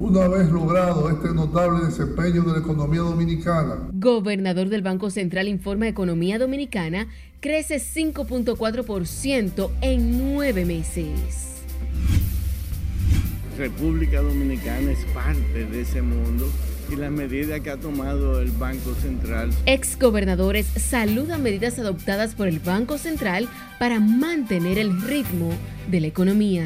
una vez logrado este notable desempeño de la economía dominicana. Gobernador del Banco Central informa Economía Dominicana crece 5.4% en nueve meses. República Dominicana es parte de ese mundo y las medidas que ha tomado el Banco Central. Exgobernadores saludan medidas adoptadas por el Banco Central para mantener el ritmo de la economía.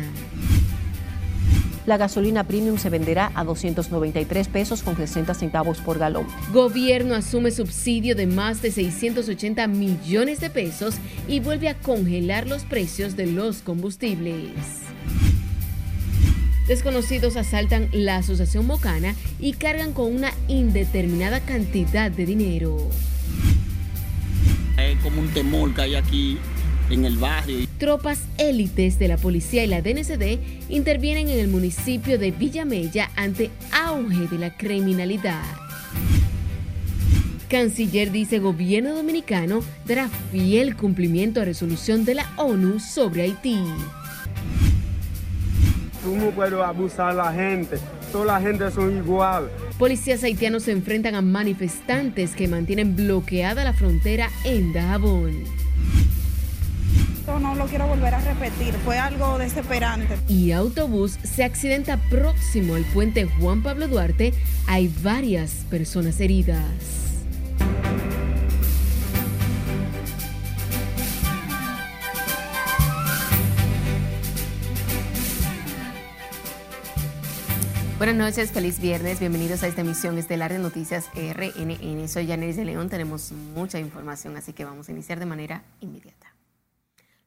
La gasolina premium se venderá a 293 pesos con 60 centavos por galón. Gobierno asume subsidio de más de 680 millones de pesos y vuelve a congelar los precios de los combustibles. Desconocidos asaltan la Asociación Mocana y cargan con una indeterminada cantidad de dinero. Es como un temor que hay aquí en el barrio. Tropas élites de la policía y la DNCD intervienen en el municipio de Villamella ante auge de la criminalidad. Canciller dice gobierno dominicano dará fiel cumplimiento a resolución de la ONU sobre Haití. Tú no puedes abusar a la gente, toda la gente son igual. Policías haitianos se enfrentan a manifestantes que mantienen bloqueada la frontera en Dajabón. Esto no lo quiero volver a repetir, fue algo desesperante. Y autobús se accidenta próximo al puente Juan Pablo Duarte. Hay varias personas heridas. Buenas noches, feliz viernes, bienvenidos a esta emisión estelar de Noticias RNN. Soy Yanelis de León, tenemos mucha información, así que vamos a iniciar de manera inmediata.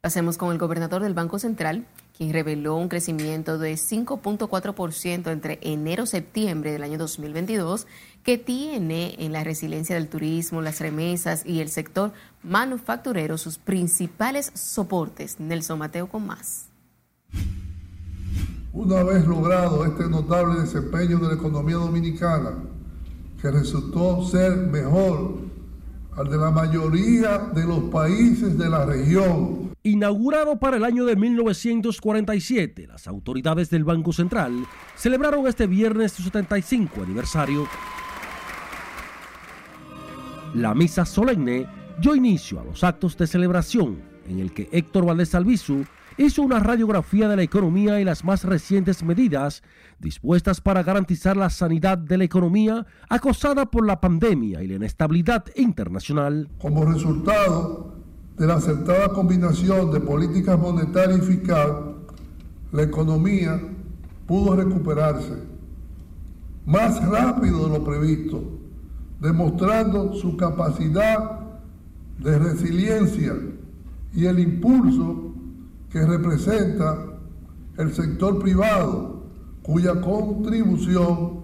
Lo hacemos con el gobernador del Banco Central, quien reveló un crecimiento de 5.4% entre enero y septiembre del año 2022, que tiene en la resiliencia del turismo, las remesas y el sector manufacturero sus principales soportes. Nelson Mateo con más. Una vez logrado este notable desempeño de la economía dominicana, que resultó ser mejor al de la mayoría de los países de la región. Inaugurado para el año de 1947, las autoridades del Banco Central celebraron este viernes su 75 aniversario. La misa solemne dio inicio a los actos de celebración en el que Héctor Valdés Albizu hizo una radiografía de la economía y las más recientes medidas dispuestas para garantizar la sanidad de la economía acosada por la pandemia y la inestabilidad internacional. Como resultado de la acertada combinación de políticas monetaria y fiscal, la economía pudo recuperarse más rápido de lo previsto, demostrando su capacidad de resiliencia y el impulso que representa el sector privado, cuya contribución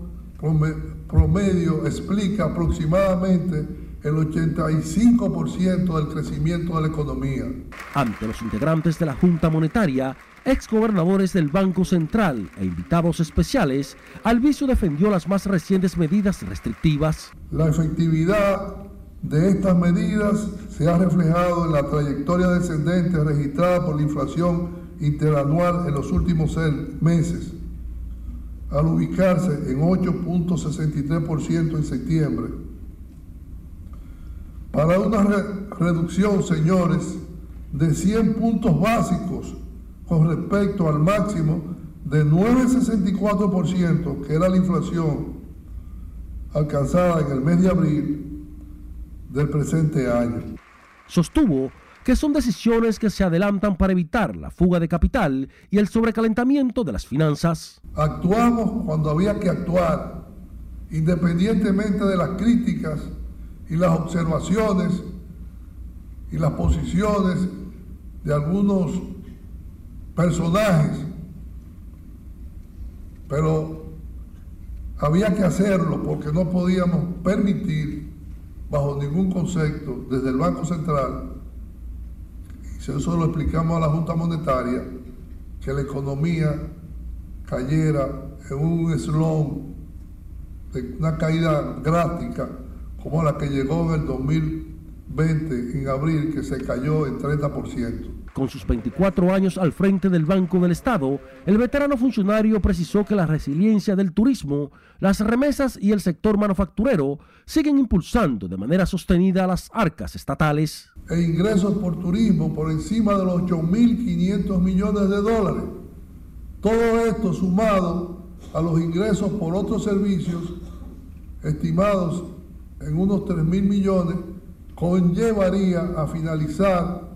promedio explica aproximadamente el 85% del crecimiento de la economía. Ante los integrantes de la Junta Monetaria, exgobernadores del Banco Central e invitados especiales, Alviso defendió las más recientes medidas restrictivas. La efectividad de estas medidas se ha reflejado en la trayectoria descendente registrada por la inflación interanual en los últimos meses, al ubicarse en 8.63% en septiembre. Para una reducción, señores, de 100 puntos básicos con respecto al máximo de 9,64%, que era la inflación alcanzada en el mes de abril, del presente año. Sostuvo que son decisiones que se adelantan para evitar la fuga de capital y el sobrecalentamiento de las finanzas. Actuamos cuando había que actuar, independientemente de las críticas y las observaciones y las posiciones de algunos personajes, pero había que hacerlo porque no podíamos permitir bajo ningún concepto desde el Banco Central, y eso lo explicamos a la Junta Monetaria, que la economía cayera en un eslón una caída drástica como la que llegó en el 2020, en abril, que se cayó en 30%. Con sus 24 años al frente del Banco del Estado, el veterano funcionario precisó que la resiliencia del turismo, las remesas y el sector manufacturero siguen impulsando de manera sostenida las arcas estatales. E ingresos por turismo por encima de los 8.500 millones de dólares. Todo esto sumado a los ingresos por otros servicios estimados en unos 3 mil millones, conllevaría a finalizar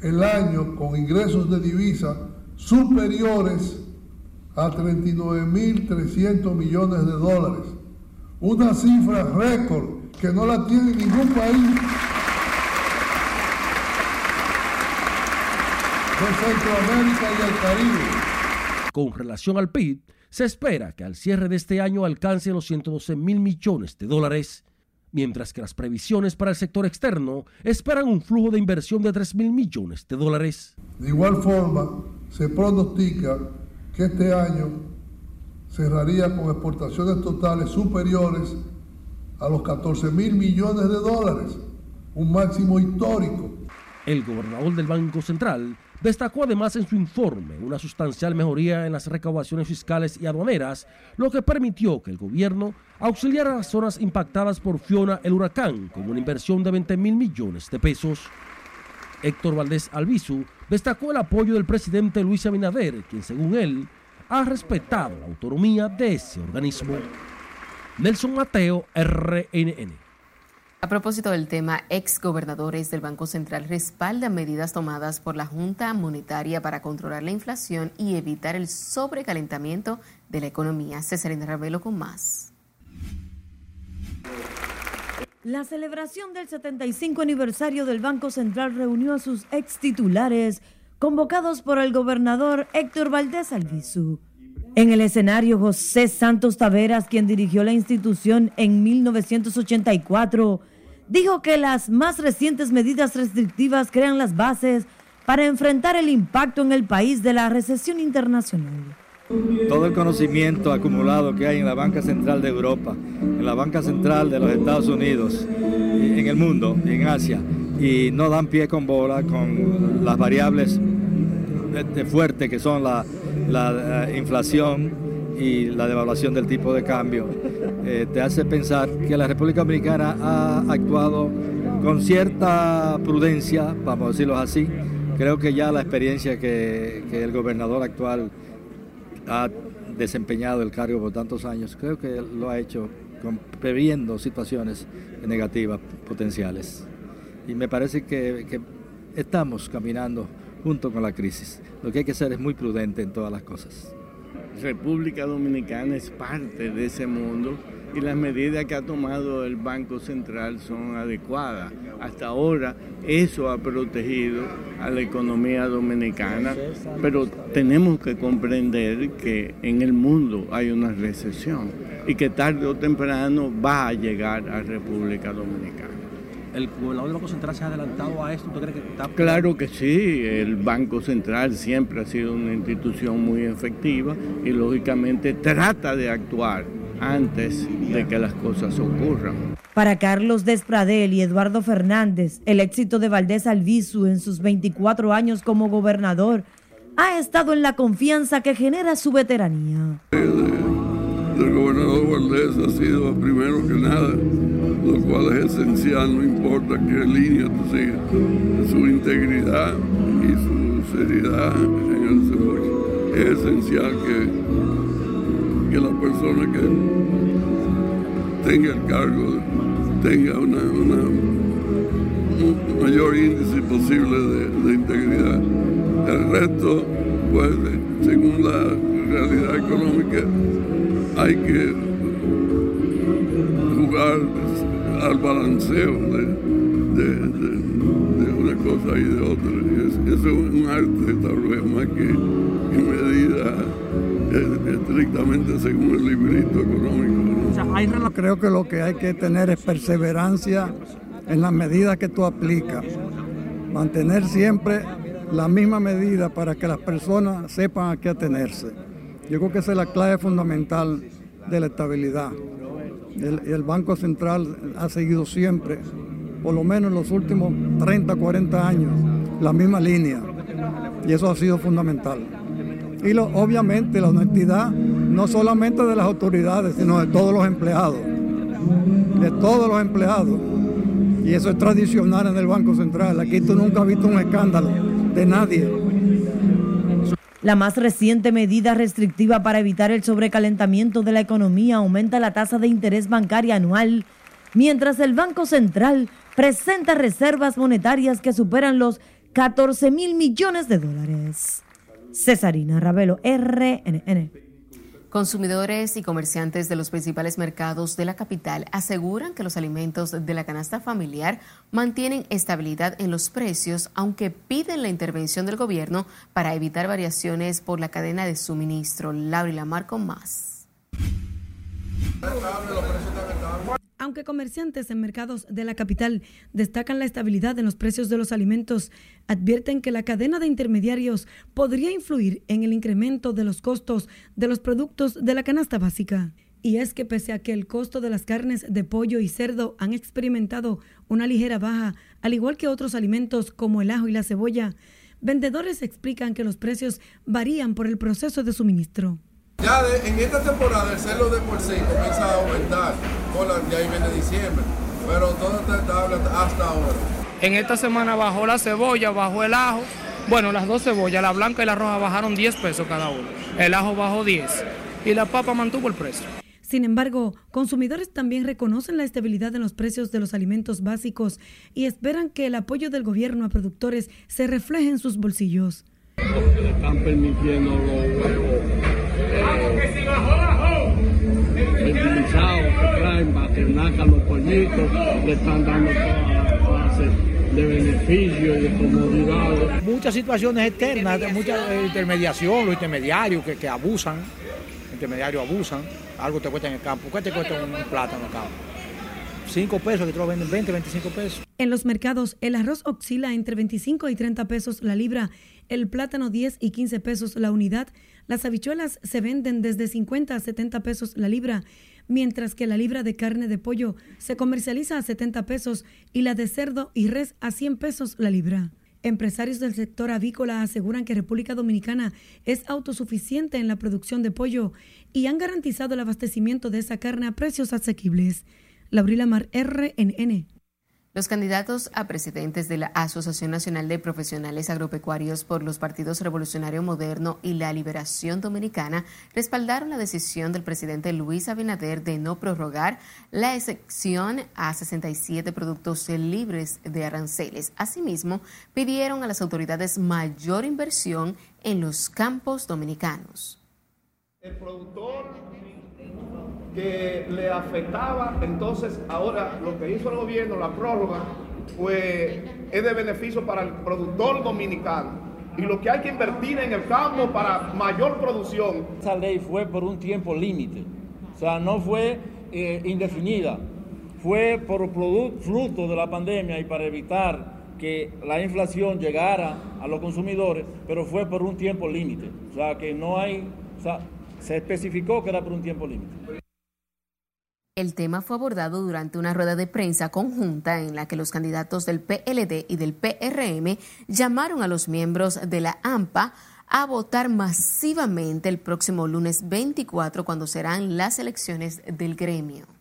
el año con ingresos de divisa superiores a 39.300 millones de dólares. Una cifra récord que no la tiene ningún país de Centroamérica y el Caribe. Con relación al PIB, se espera que al cierre de este año alcance los 112 mil millones de dólares, mientras que las previsiones para el sector externo esperan un flujo de inversión de 3 mil millones de dólares. De igual forma, se pronostica que este año cerraría con exportaciones totales superiores a los 14 mil millones de dólares, un máximo histórico. El gobernador del Banco Central Destacó además en su informe una sustancial mejoría en las recaudaciones fiscales y aduaneras, lo que permitió que el gobierno auxiliara a las zonas impactadas por Fiona el huracán con una inversión de 20 mil millones de pesos. Héctor Valdés Albizu destacó el apoyo del presidente Luis Abinader, quien según él ha respetado la autonomía de ese organismo. Nelson Mateo, RNN. A propósito del tema, ex gobernadores del Banco Central respaldan medidas tomadas por la Junta Monetaria para controlar la inflación y evitar el sobrecalentamiento de la economía. Cesarina Ravelo con más. La celebración del 75 aniversario del Banco Central reunió a sus ex titulares, convocados por el gobernador Héctor Valdés Albizu. En el escenario, José Santos Taveras, quien dirigió la institución en 1984, dijo que las más recientes medidas restrictivas crean las bases para enfrentar el impacto en el país de la recesión internacional. Todo el conocimiento acumulado que hay en la Banca Central de Europa, en la Banca Central de los Estados Unidos, en el mundo, en Asia, y no dan pie con bola con las variables fuertes que son la, la inflación y la devaluación del tipo de cambio, eh, te hace pensar que la República Dominicana ha actuado con cierta prudencia, vamos a decirlo así. Creo que ya la experiencia que, el gobernador actual ha desempeñado el cargo por tantos años, creo que lo ha hecho previendo situaciones negativas potenciales. Y me parece que, que estamos caminando junto con la crisis. Lo que hay que hacer es muy prudente en todas las cosas. República Dominicana es parte de ese mundo y las medidas que ha tomado el Banco Central son adecuadas. Hasta ahora eso ha protegido a la economía dominicana, pero tenemos que comprender que en el mundo hay una recesión y que tarde o temprano va a llegar a República Dominicana. ¿El gobernador del Banco Central se ha adelantado a esto? ¿Tú crees que está... Claro que sí, el Banco Central siempre ha sido una institución muy efectiva y lógicamente trata de actuar antes de que las cosas ocurran. Para Carlos Despradel y Eduardo Fernández, el éxito de Valdés Albizu en sus 24 años como gobernador ha estado en la confianza que genera su veteranía. El, gobernador Valdés ha sido primero que nada lo cual es esencial, no importa qué línea tú sigas, su integridad y su seriedad en el servicio. Es esencial que, que la persona que tenga el cargo tenga un mayor índice posible de, integridad. El resto, pues, según la realidad económica, hay que jugar al balanceo de, una cosa y de otra. eso es un arte tal vez más que, medida estrictamente según el librito económico. Creo que lo que hay que tener es perseverancia en las medidas que tú aplicas. Mantener siempre la misma medida para que las personas sepan a qué atenerse. Yo creo que esa es la clave fundamental de la estabilidad el, Banco Central ha seguido siempre, por lo menos en los últimos 30, 40 años, la misma línea. Y eso ha sido fundamental. Y obviamente la honestidad no solamente de las autoridades, sino de todos los empleados. De todos los empleados. Y eso es tradicional en el Banco Central. Aquí tú nunca has visto un escándalo de nadie. La más reciente medida restrictiva para evitar el sobrecalentamiento de la economía aumenta la tasa de interés bancaria anual, mientras el Banco Central presenta reservas monetarias que superan los 14 mil millones de dólares. Cesarina Ravelo, RNN. Consumidores y comerciantes de los principales mercados de la capital aseguran que los alimentos de la canasta familiar mantienen estabilidad en los precios, aunque piden la intervención del gobierno para evitar variaciones por la cadena de suministro. Laura Lamar con más. Aunque comerciantes en mercados de la capital destacan la estabilidad en los precios de los alimentos, advierten que la cadena de intermediarios podría influir en el incremento de los costos de los productos de la canasta básica. Y es que pese a que el costo de las carnes de pollo y cerdo han experimentado una ligera baja, al igual que otros alimentos como el ajo y la cebolla, vendedores explican que los precios varían por el proceso de suministro. Ya en esta temporada el celo de por sí comienza a aumentar, ya ahí viene diciembre, pero todo está estable hasta ahora. En esta semana bajó la cebolla, bajó el ajo. Bueno, las dos cebollas, la blanca y la roja, bajaron 10 pesos cada uno. El ajo bajó 10 y la papa mantuvo el precio. Sin embargo, consumidores también reconocen la estabilidad en los precios de los alimentos básicos y esperan que el apoyo del gobierno a productores se refleje en sus bolsillos. Están permitiendo los huevos utilizados que traen para que nazcan los pollitos, le están dando toda la clase de beneficios y de comodidades. Muchas situaciones externas, mucha intermediación, los intermediarios que, que abusan, intermediarios abusan, algo te cuesta en el campo. ¿Qué te cuesta un plátano en el campo? 5 pesos, que te lo venden 20, 25 pesos. En los mercados, el arroz oscila entre 25 y 30 pesos la libra, el plátano 10 y 15 pesos la unidad, las habichuelas se venden desde 50 a 70 pesos la libra, mientras que la libra de carne de pollo se comercializa a 70 pesos y la de cerdo y res a 100 pesos la libra. Empresarios del sector avícola aseguran que República Dominicana es autosuficiente en la producción de pollo y han garantizado el abastecimiento de esa carne a precios asequibles. Laurila Mar, RNN. Los candidatos a presidentes de la Asociación Nacional de Profesionales Agropecuarios por los Partidos Revolucionario Moderno y la Liberación Dominicana respaldaron la decisión del presidente Luis Abinader de no prorrogar la excepción a 67 productos libres de aranceles. Asimismo, pidieron a las autoridades mayor inversión en los campos dominicanos. El productor que le afectaba, entonces ahora lo que hizo el gobierno, la prórroga, pues es de beneficio para el productor dominicano. Y lo que hay que invertir en el campo para mayor producción. Esa ley fue por un tiempo límite, o sea, no fue eh, indefinida, fue por fruto de la pandemia y para evitar que la inflación llegara a los consumidores, pero fue por un tiempo límite. O sea, que no hay, o sea, se especificó que era por un tiempo límite. El tema fue abordado durante una rueda de prensa conjunta en la que los candidatos del PLD y del PRM llamaron a los miembros de la AMPA a votar masivamente el próximo lunes 24 cuando serán las elecciones del gremio.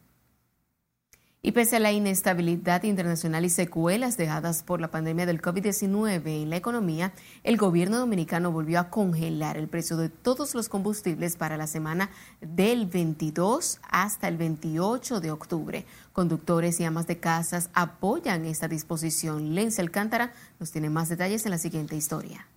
Y pese a la inestabilidad internacional y secuelas dejadas por la pandemia del COVID-19 en la economía, el gobierno dominicano volvió a congelar el precio de todos los combustibles para la semana del 22 hasta el 28 de octubre. Conductores y amas de casas apoyan esta disposición. Lenz Alcántara nos tiene más detalles en la siguiente historia.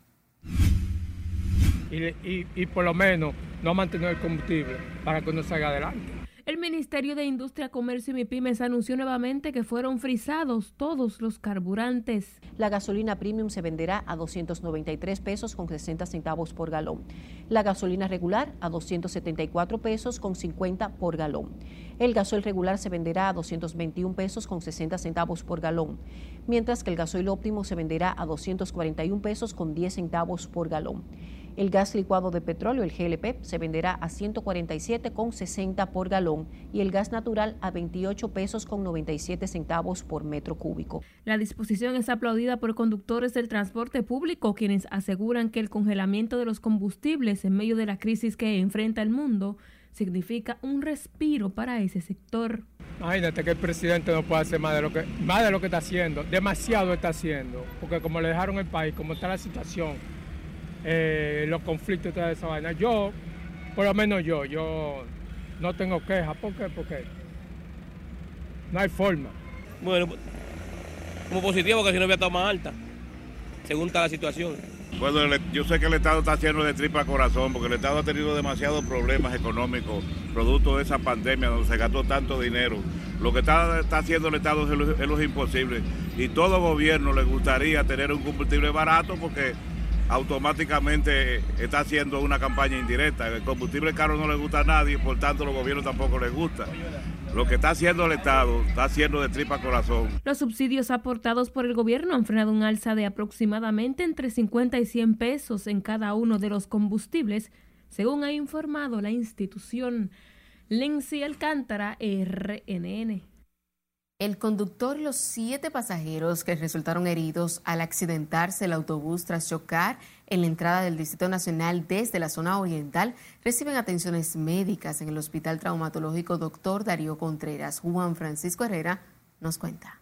Y, y por lo menos no mantener el combustible para que uno salga adelante. El Ministerio de Industria, Comercio y MIPIMES anunció nuevamente que fueron frisados todos los carburantes. La gasolina premium se venderá a 293 pesos con 60 centavos por galón. La gasolina regular a 274 pesos con 50 por galón. El gasoil regular se venderá a 221 pesos con 60 centavos por galón, mientras que el gasoil óptimo se venderá a 241 pesos con 10 centavos por galón. El gas licuado de petróleo, el GLP, se venderá a 147,60 por galón y el gas natural a 28 pesos con 97 centavos por metro cúbico. La disposición es aplaudida por conductores del transporte público, quienes aseguran que el congelamiento de los combustibles en medio de la crisis que enfrenta el mundo significa un respiro para ese sector. Imagínate que el presidente no puede hacer más de lo que, más de lo que está haciendo, demasiado está haciendo, porque como le dejaron el país, como está la situación, eh, los conflictos y toda esa vaina, yo, por lo menos yo, yo no tengo quejas, ¿por qué? Porque no hay forma. Bueno, como positivo, porque si no había estado más alta, según está la situación. Bueno, yo sé que el Estado está haciendo de tripa corazón porque el Estado ha tenido demasiados problemas económicos producto de esa pandemia donde se gastó tanto dinero. Lo que está, está haciendo el Estado es lo, es lo imposible y todo gobierno le gustaría tener un combustible barato porque automáticamente está haciendo una campaña indirecta. El combustible caro no le gusta a nadie, por tanto los gobiernos tampoco les gusta. Lo que está haciendo el Estado está haciendo de tripa corazón. Los subsidios aportados por el gobierno han frenado un alza de aproximadamente entre 50 y 100 pesos en cada uno de los combustibles, según ha informado la institución. Lindsay Alcántara, RNN. El conductor y los siete pasajeros que resultaron heridos al accidentarse el autobús tras chocar en la entrada del Distrito Nacional desde la zona oriental reciben atenciones médicas en el Hospital Traumatológico Dr. Darío Contreras. Juan Francisco Herrera nos cuenta.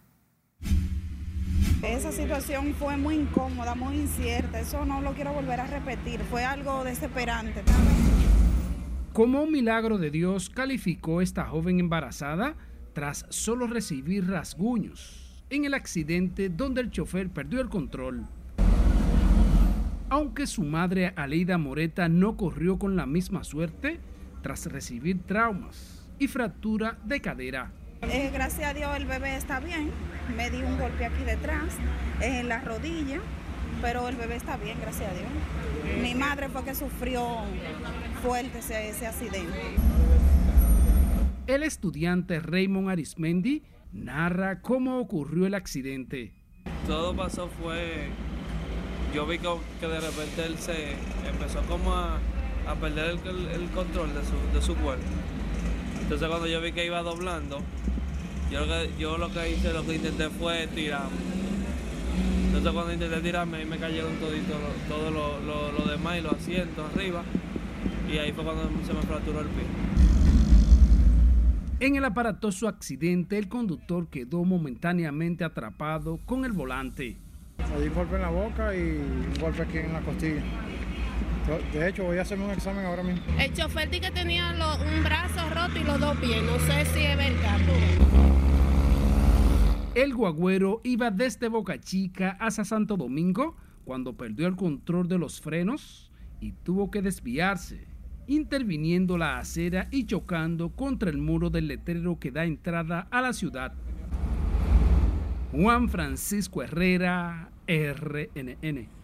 Esa situación fue muy incómoda, muy incierta. Eso no lo quiero volver a repetir. Fue algo desesperante. Como un milagro de Dios calificó esta joven embarazada tras solo recibir rasguños en el accidente donde el chofer perdió el control. Aunque su madre Aleida Moreta no corrió con la misma suerte tras recibir traumas y fractura de cadera. Eh, gracias a Dios el bebé está bien. Me di un golpe aquí detrás, en la rodilla, pero el bebé está bien, gracias a Dios. Mi madre fue que sufrió fuerte ese, ese accidente. El estudiante Raymond Arismendi narra cómo ocurrió el accidente. Todo pasó fue, yo vi que, que de repente él se empezó como a, perder el, control de su, de su cuerpo. Entonces cuando yo vi que iba doblando, yo, yo lo que hice, lo que intenté fue tirarme. Entonces cuando intenté tirarme, ahí me cayeron todito, todo lo, lo, lo demás y los asientos arriba. Y ahí fue cuando se me fracturó el pie. En el aparatoso accidente, el conductor quedó momentáneamente atrapado con el volante. Me di un golpe en la boca y un golpe aquí en la costilla. De hecho, voy a hacerme un examen ahora mismo. El chofer di que tenía lo, un brazo roto y los dos pies. No sé si es verdad. El guagüero iba desde Boca Chica hasta Santo Domingo cuando perdió el control de los frenos y tuvo que desviarse interviniendo la acera y chocando contra el muro del letrero que da entrada a la ciudad. Juan Francisco Herrera, RNN.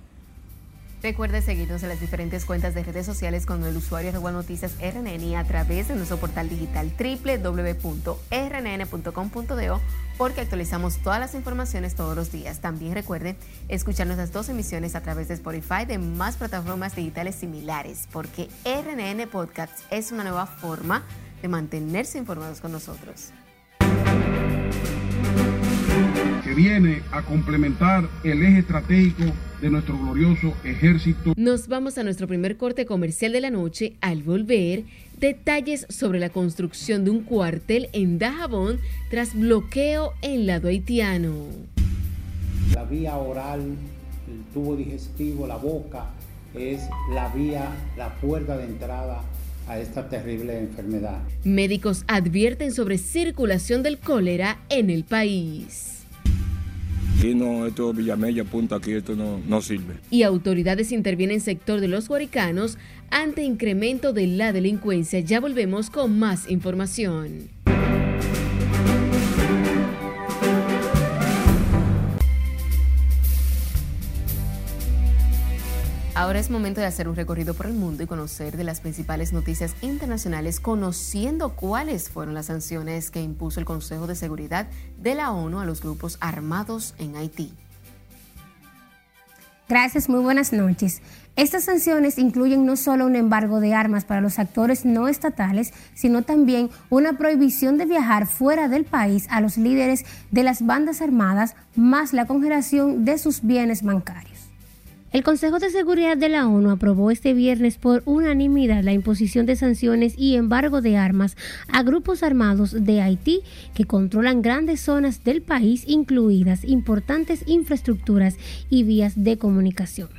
Recuerde seguirnos en las diferentes cuentas de redes sociales con el usuario de Noticias RNN a través de nuestro portal digital www.rnn.com.do porque actualizamos todas las informaciones todos los días. También recuerde escuchar nuestras dos emisiones a través de Spotify de más plataformas digitales similares porque RNN Podcast es una nueva forma de mantenerse informados con nosotros que viene a complementar el eje estratégico de nuestro glorioso ejército. Nos vamos a nuestro primer corte comercial de la noche. Al volver, detalles sobre la construcción de un cuartel en Dajabón tras bloqueo en lado haitiano. La vía oral, el tubo digestivo, la boca, es la vía, la puerta de entrada a esta terrible enfermedad. Médicos advierten sobre circulación del cólera en el país. Aquí no, esto Villamella, punta aquí, esto no, no sirve. Y autoridades intervienen en sector de los guaricanos ante incremento de la delincuencia. Ya volvemos con más información. Ahora es momento de hacer un recorrido por el mundo y conocer de las principales noticias internacionales, conociendo cuáles fueron las sanciones que impuso el Consejo de Seguridad de la ONU a los grupos armados en Haití. Gracias, muy buenas noches. Estas sanciones incluyen no solo un embargo de armas para los actores no estatales, sino también una prohibición de viajar fuera del país a los líderes de las bandas armadas, más la congelación de sus bienes bancarios. El Consejo de Seguridad de la ONU aprobó este viernes por unanimidad la imposición de sanciones y embargo de armas a grupos armados de Haití que controlan grandes zonas del país, incluidas importantes infraestructuras y vías de comunicación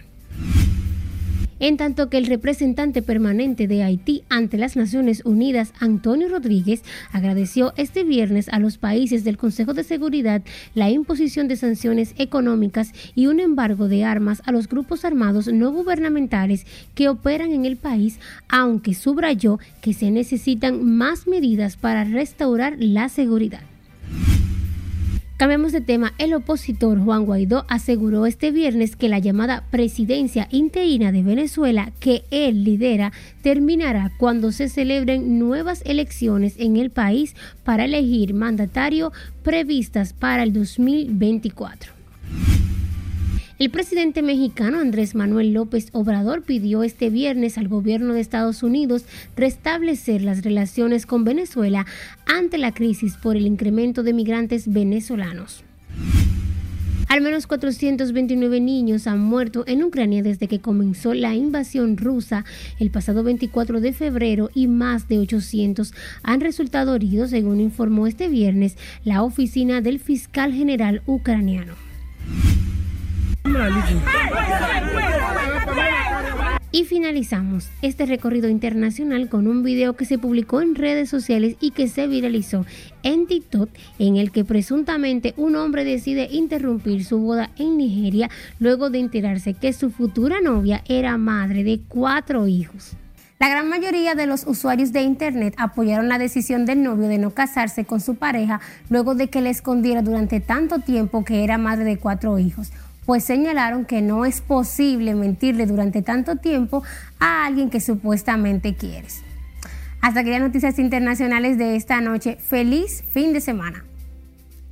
en tanto que el representante permanente de Haití ante las Naciones Unidas, Antonio Rodríguez, agradeció este viernes a los países del Consejo de Seguridad la imposición de sanciones económicas y un embargo de armas a los grupos armados no gubernamentales que operan en el país, aunque subrayó que se necesitan más medidas para restaurar la seguridad. Cambiamos de tema. El opositor Juan Guaidó aseguró este viernes que la llamada presidencia interina de Venezuela que él lidera terminará cuando se celebren nuevas elecciones en el país para elegir mandatario previstas para el 2024. El presidente mexicano Andrés Manuel López Obrador pidió este viernes al gobierno de Estados Unidos restablecer las relaciones con Venezuela ante la crisis por el incremento de migrantes venezolanos. Al menos 429 niños han muerto en Ucrania desde que comenzó la invasión rusa el pasado 24 de febrero y más de 800 han resultado heridos, según informó este viernes la oficina del fiscal general ucraniano. Y finalizamos este recorrido internacional con un video que se publicó en redes sociales y que se viralizó en TikTok, en el que presuntamente un hombre decide interrumpir su boda en Nigeria luego de enterarse que su futura novia era madre de cuatro hijos. La gran mayoría de los usuarios de Internet apoyaron la decisión del novio de no casarse con su pareja luego de que le escondiera durante tanto tiempo que era madre de cuatro hijos pues señalaron que no es posible mentirle durante tanto tiempo a alguien que supuestamente quieres. Hasta aquí las noticias internacionales de esta noche. Feliz fin de semana.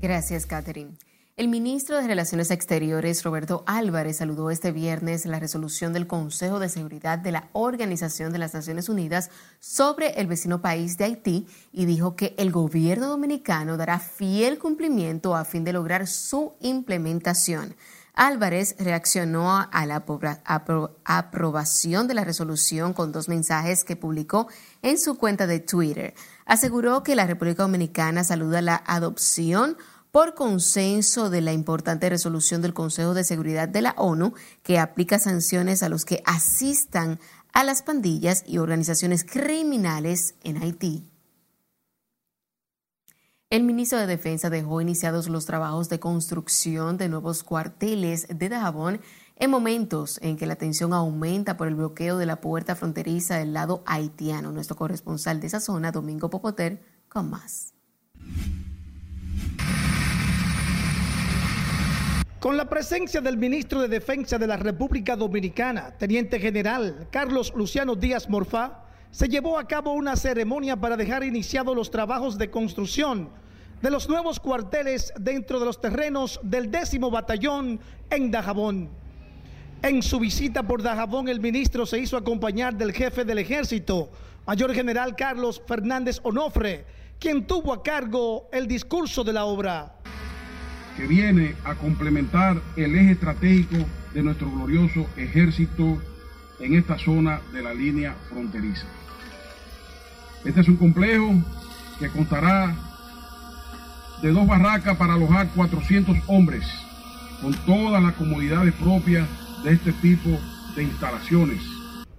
Gracias, Catherine. El ministro de Relaciones Exteriores, Roberto Álvarez, saludó este viernes la resolución del Consejo de Seguridad de la Organización de las Naciones Unidas sobre el vecino país de Haití y dijo que el gobierno dominicano dará fiel cumplimiento a fin de lograr su implementación. Álvarez reaccionó a la aprobación de la resolución con dos mensajes que publicó en su cuenta de Twitter. Aseguró que la República Dominicana saluda la adopción por consenso de la importante resolución del Consejo de Seguridad de la ONU que aplica sanciones a los que asistan a las pandillas y organizaciones criminales en Haití. El ministro de Defensa dejó iniciados los trabajos de construcción de nuevos cuarteles de Dajabón en momentos en que la tensión aumenta por el bloqueo de la puerta fronteriza del lado haitiano. Nuestro corresponsal de esa zona, Domingo Popoter, con más. Con la presencia del ministro de Defensa de la República Dominicana, Teniente General Carlos Luciano Díaz Morfá, se llevó a cabo una ceremonia para dejar iniciados los trabajos de construcción de los nuevos cuarteles dentro de los terrenos del décimo batallón en Dajabón. En su visita por Dajabón, el ministro se hizo acompañar del jefe del ejército, mayor general Carlos Fernández Onofre, quien tuvo a cargo el discurso de la obra. Que viene a complementar el eje estratégico de nuestro glorioso ejército en esta zona de la línea fronteriza. Este es un complejo que contará de dos barracas para alojar 400 hombres, con todas las comodidades propias de este tipo de instalaciones.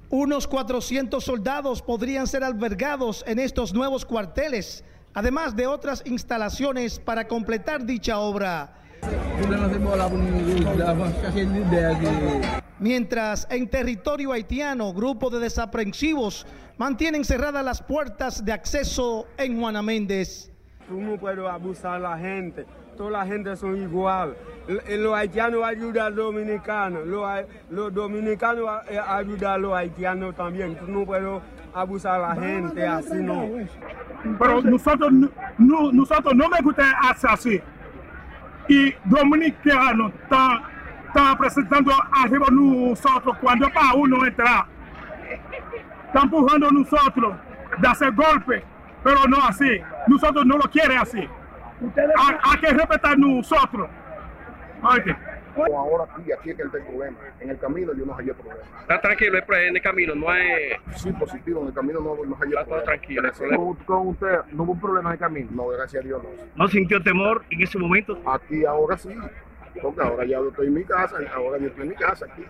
Unos 400 soldados podrían ser albergados en estos nuevos cuarteles, además de otras instalaciones para completar dicha obra. Mientras en territorio haitiano, grupos de desaprensivos mantienen cerradas las puertas de acceso en Juana Méndez. Tú no puedes abusar a la gente, toda la gente son igual. Los haitianos ayudan a los dominicanos, los, dominicanos eh, ayudan a los haitianos también. Tú no puedes abusar a la gente así, no. Pero nosotros no, nosotros no me gusta hacer así. Y dominicanos están está presentando arriba nosotros cuando para uno entrar. Está empujando a nosotros de hacer golpe, pero no así. Nosotros no lo quiere así. Hay que respetar nosotros. Oye. Ahora aquí, aquí es que está el problema. En el camino yo no hay problema. Está tranquilo en el camino, no hay... Sí, positivo, en el camino no, no hay Está todo tranquilo. ¿Con, con usted no hubo un problema en el camino? No, gracias a Dios no. ¿No sintió temor en ese momento? Aquí ahora sí, porque ahora ya estoy en mi casa, ahora yo estoy en mi casa aquí.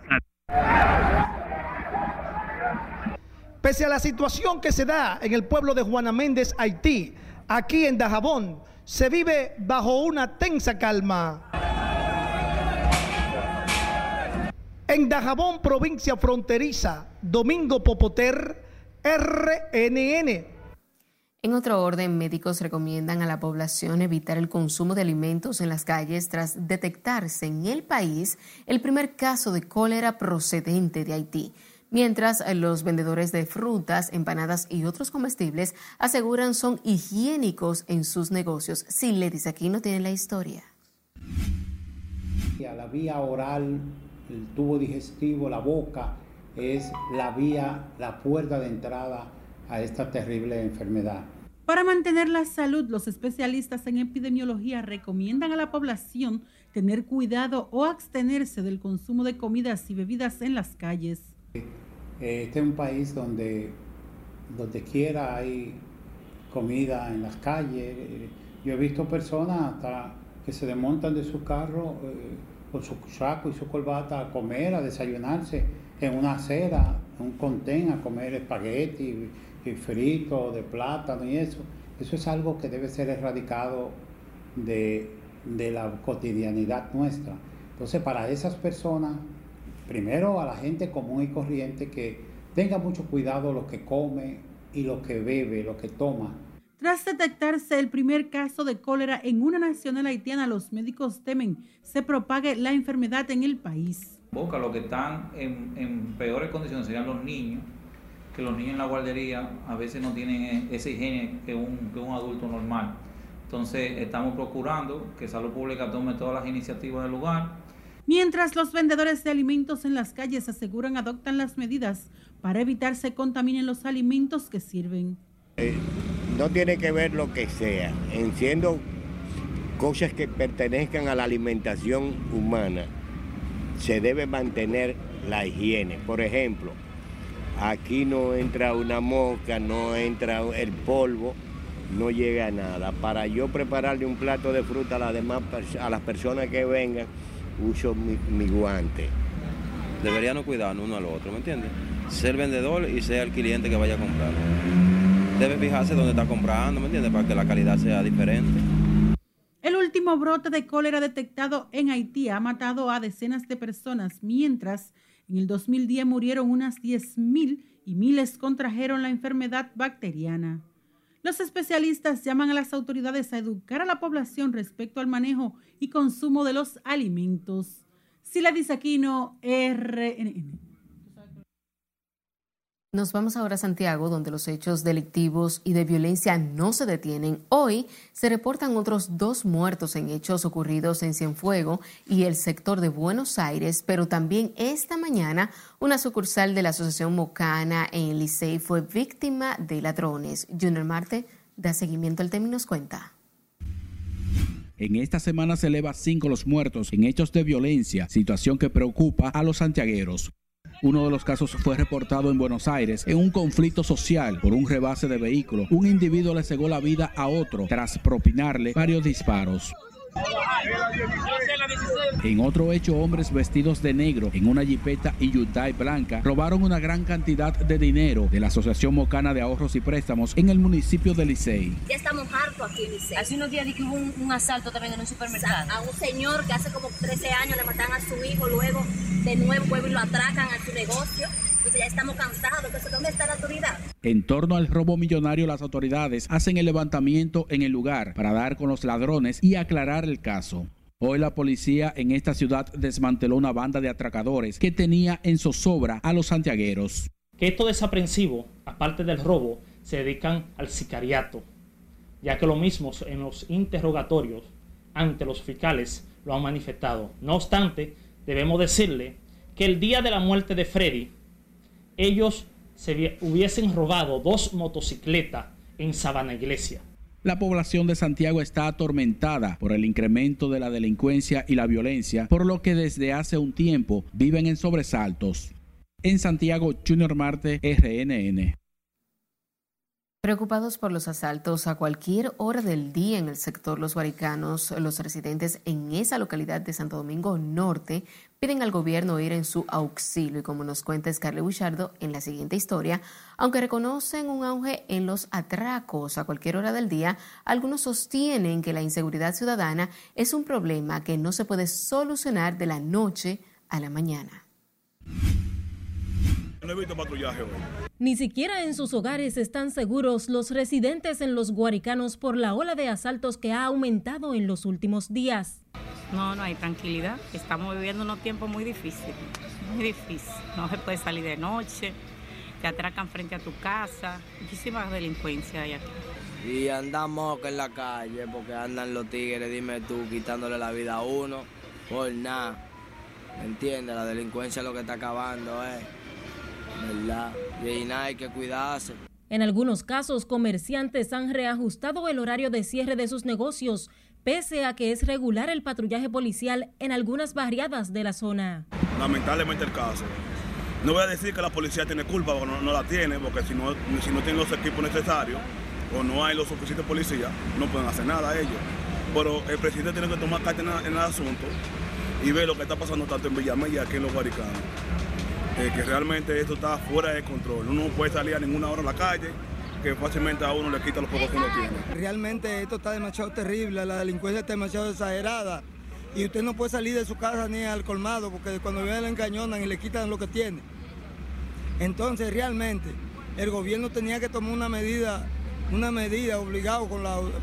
Pese a la situación que se da en el pueblo de Juana Méndez, Haití, aquí en Dajabón, se vive bajo una tensa calma. En Dajabón, provincia fronteriza, Domingo Popoter, RNN. En otro orden, médicos recomiendan a la población evitar el consumo de alimentos en las calles tras detectarse en el país el primer caso de cólera procedente de Haití. Mientras los vendedores de frutas, empanadas y otros comestibles aseguran son higiénicos en sus negocios. dice aquí no tiene la historia. La vía oral el tubo digestivo, la boca, es la vía, la puerta de entrada a esta terrible enfermedad. Para mantener la salud, los especialistas en epidemiología recomiendan a la población tener cuidado o abstenerse del consumo de comidas y bebidas en las calles. Este es un país donde donde quiera hay comida en las calles. Yo he visto personas hasta que se desmontan de su carro. Eh, con su saco y su corbata a comer, a desayunarse en una acera, en un contén, a comer espagueti y frito de plátano y eso. Eso es algo que debe ser erradicado de, de la cotidianidad nuestra. Entonces, para esas personas, primero a la gente común y corriente que tenga mucho cuidado lo que come y lo que bebe, lo que toma, tras detectarse el primer caso de cólera en una nacional haitiana, los médicos temen se propague la enfermedad en el país. Boca, los que están en, peores condiciones serían los niños, que los niños en la guardería a veces no tienen esa higiene que un, que un adulto normal. Entonces estamos procurando que Salud Pública tome todas las iniciativas del lugar. Mientras los vendedores de alimentos en las calles aseguran adoptan las medidas para evitar se contaminen los alimentos que sirven. Eh, no tiene que ver lo que sea, en siendo cosas que pertenezcan a la alimentación humana, se debe mantener la higiene. Por ejemplo, aquí no entra una mosca, no entra el polvo, no llega nada. Para yo prepararle un plato de fruta a las demás a las personas que vengan, uso mi, mi guante. Deberíamos cuidarnos uno al otro, ¿me entiendes? Ser vendedor y ser el cliente que vaya a comprar debe fijarse dónde está comprando, ¿me entiendes? Para que la calidad sea diferente. El último brote de cólera detectado en Haití ha matado a decenas de personas, mientras en el 2010 murieron unas 10.000 y miles contrajeron la enfermedad bacteriana. Los especialistas llaman a las autoridades a educar a la población respecto al manejo y consumo de los alimentos. Sila Disaquino, RNN. Nos vamos ahora a Santiago, donde los hechos delictivos y de violencia no se detienen. Hoy se reportan otros dos muertos en hechos ocurridos en Cienfuego y el sector de Buenos Aires, pero también esta mañana una sucursal de la Asociación Mocana en Licey fue víctima de ladrones. Junior Marte da seguimiento al tema y nos cuenta. En esta semana se eleva cinco los muertos en hechos de violencia, situación que preocupa a los santiagueros. Uno de los casos fue reportado en Buenos Aires en un conflicto social por un rebase de vehículo. Un individuo le cegó la vida a otro tras propinarle varios disparos. En otro hecho, hombres vestidos de negro en una jipeta y Hyundai blanca robaron una gran cantidad de dinero de la Asociación Mocana de Ahorros y Préstamos en el municipio de Licey. Ya estamos hartos aquí en Licey. Hace unos días que hubo un, asalto también en un supermercado. A un señor que hace como 13 años le matan a su hijo, luego de nuevo vuelven y lo atracan a su negocio. Entonces ya estamos cansados. Entonces, ¿dónde está la autoridad? En torno al robo millonario, las autoridades hacen el levantamiento en el lugar para dar con los ladrones y aclarar el caso. Hoy la policía en esta ciudad desmanteló una banda de atracadores que tenía en zozobra a los santiagueros. Que estos desaprensivos, aparte del robo, se dedican al sicariato, ya que lo mismo en los interrogatorios ante los fiscales lo han manifestado. No obstante, debemos decirle que el día de la muerte de Freddy, ellos se hubiesen robado dos motocicletas en Sabana Iglesia. La población de Santiago está atormentada por el incremento de la delincuencia y la violencia, por lo que desde hace un tiempo viven en sobresaltos. En Santiago, Junior Marte, RNN. Preocupados por los asaltos a cualquier hora del día en el sector Los Guaricanos, los residentes en esa localidad de Santo Domingo Norte piden al gobierno ir en su auxilio y como nos cuenta Scarlett Buchardo en la siguiente historia, aunque reconocen un auge en los atracos a cualquier hora del día, algunos sostienen que la inseguridad ciudadana es un problema que no se puede solucionar de la noche a la mañana. No he visto patrullaje hoy. Ni siquiera en sus hogares están seguros los residentes en los Guaricanos por la ola de asaltos que ha aumentado en los últimos días. No, no hay tranquilidad. Estamos viviendo unos tiempos muy difíciles, muy difícil. No se puede salir de noche, te atracan frente a tu casa, muchísimas delincuencia hay aquí. Y andamos en la calle porque andan los tigres, dime tú, quitándole la vida a uno por nada. ¿Me entiendes? La delincuencia es lo que está acabando, ¿eh? ¿Verdad? Y nada, hay que cuidarse. En algunos casos, comerciantes han reajustado el horario de cierre de sus negocios, pese a que es regular el patrullaje policial en algunas barriadas de la zona. Lamentablemente el caso. No voy a decir que la policía tiene culpa, porque no, la tiene, porque si no, si no tienen los equipos necesarios o no hay los suficientes policías, no pueden hacer nada ellos. Pero el presidente tiene que tomar carta en, el asunto y ver lo que está pasando tanto en Villamella aquí en los Guaricanos. Que realmente esto está fuera de control. Uno no puede salir a ninguna hora a la calle, que fácilmente a uno le quita los pocos que uno tiene. Realmente esto está demasiado terrible, la delincuencia está demasiado exagerada y usted no puede salir de su casa ni al colmado porque cuando viene le engañonan y le quitan lo que tiene. Entonces realmente el gobierno tenía que tomar una medida, una medida obligado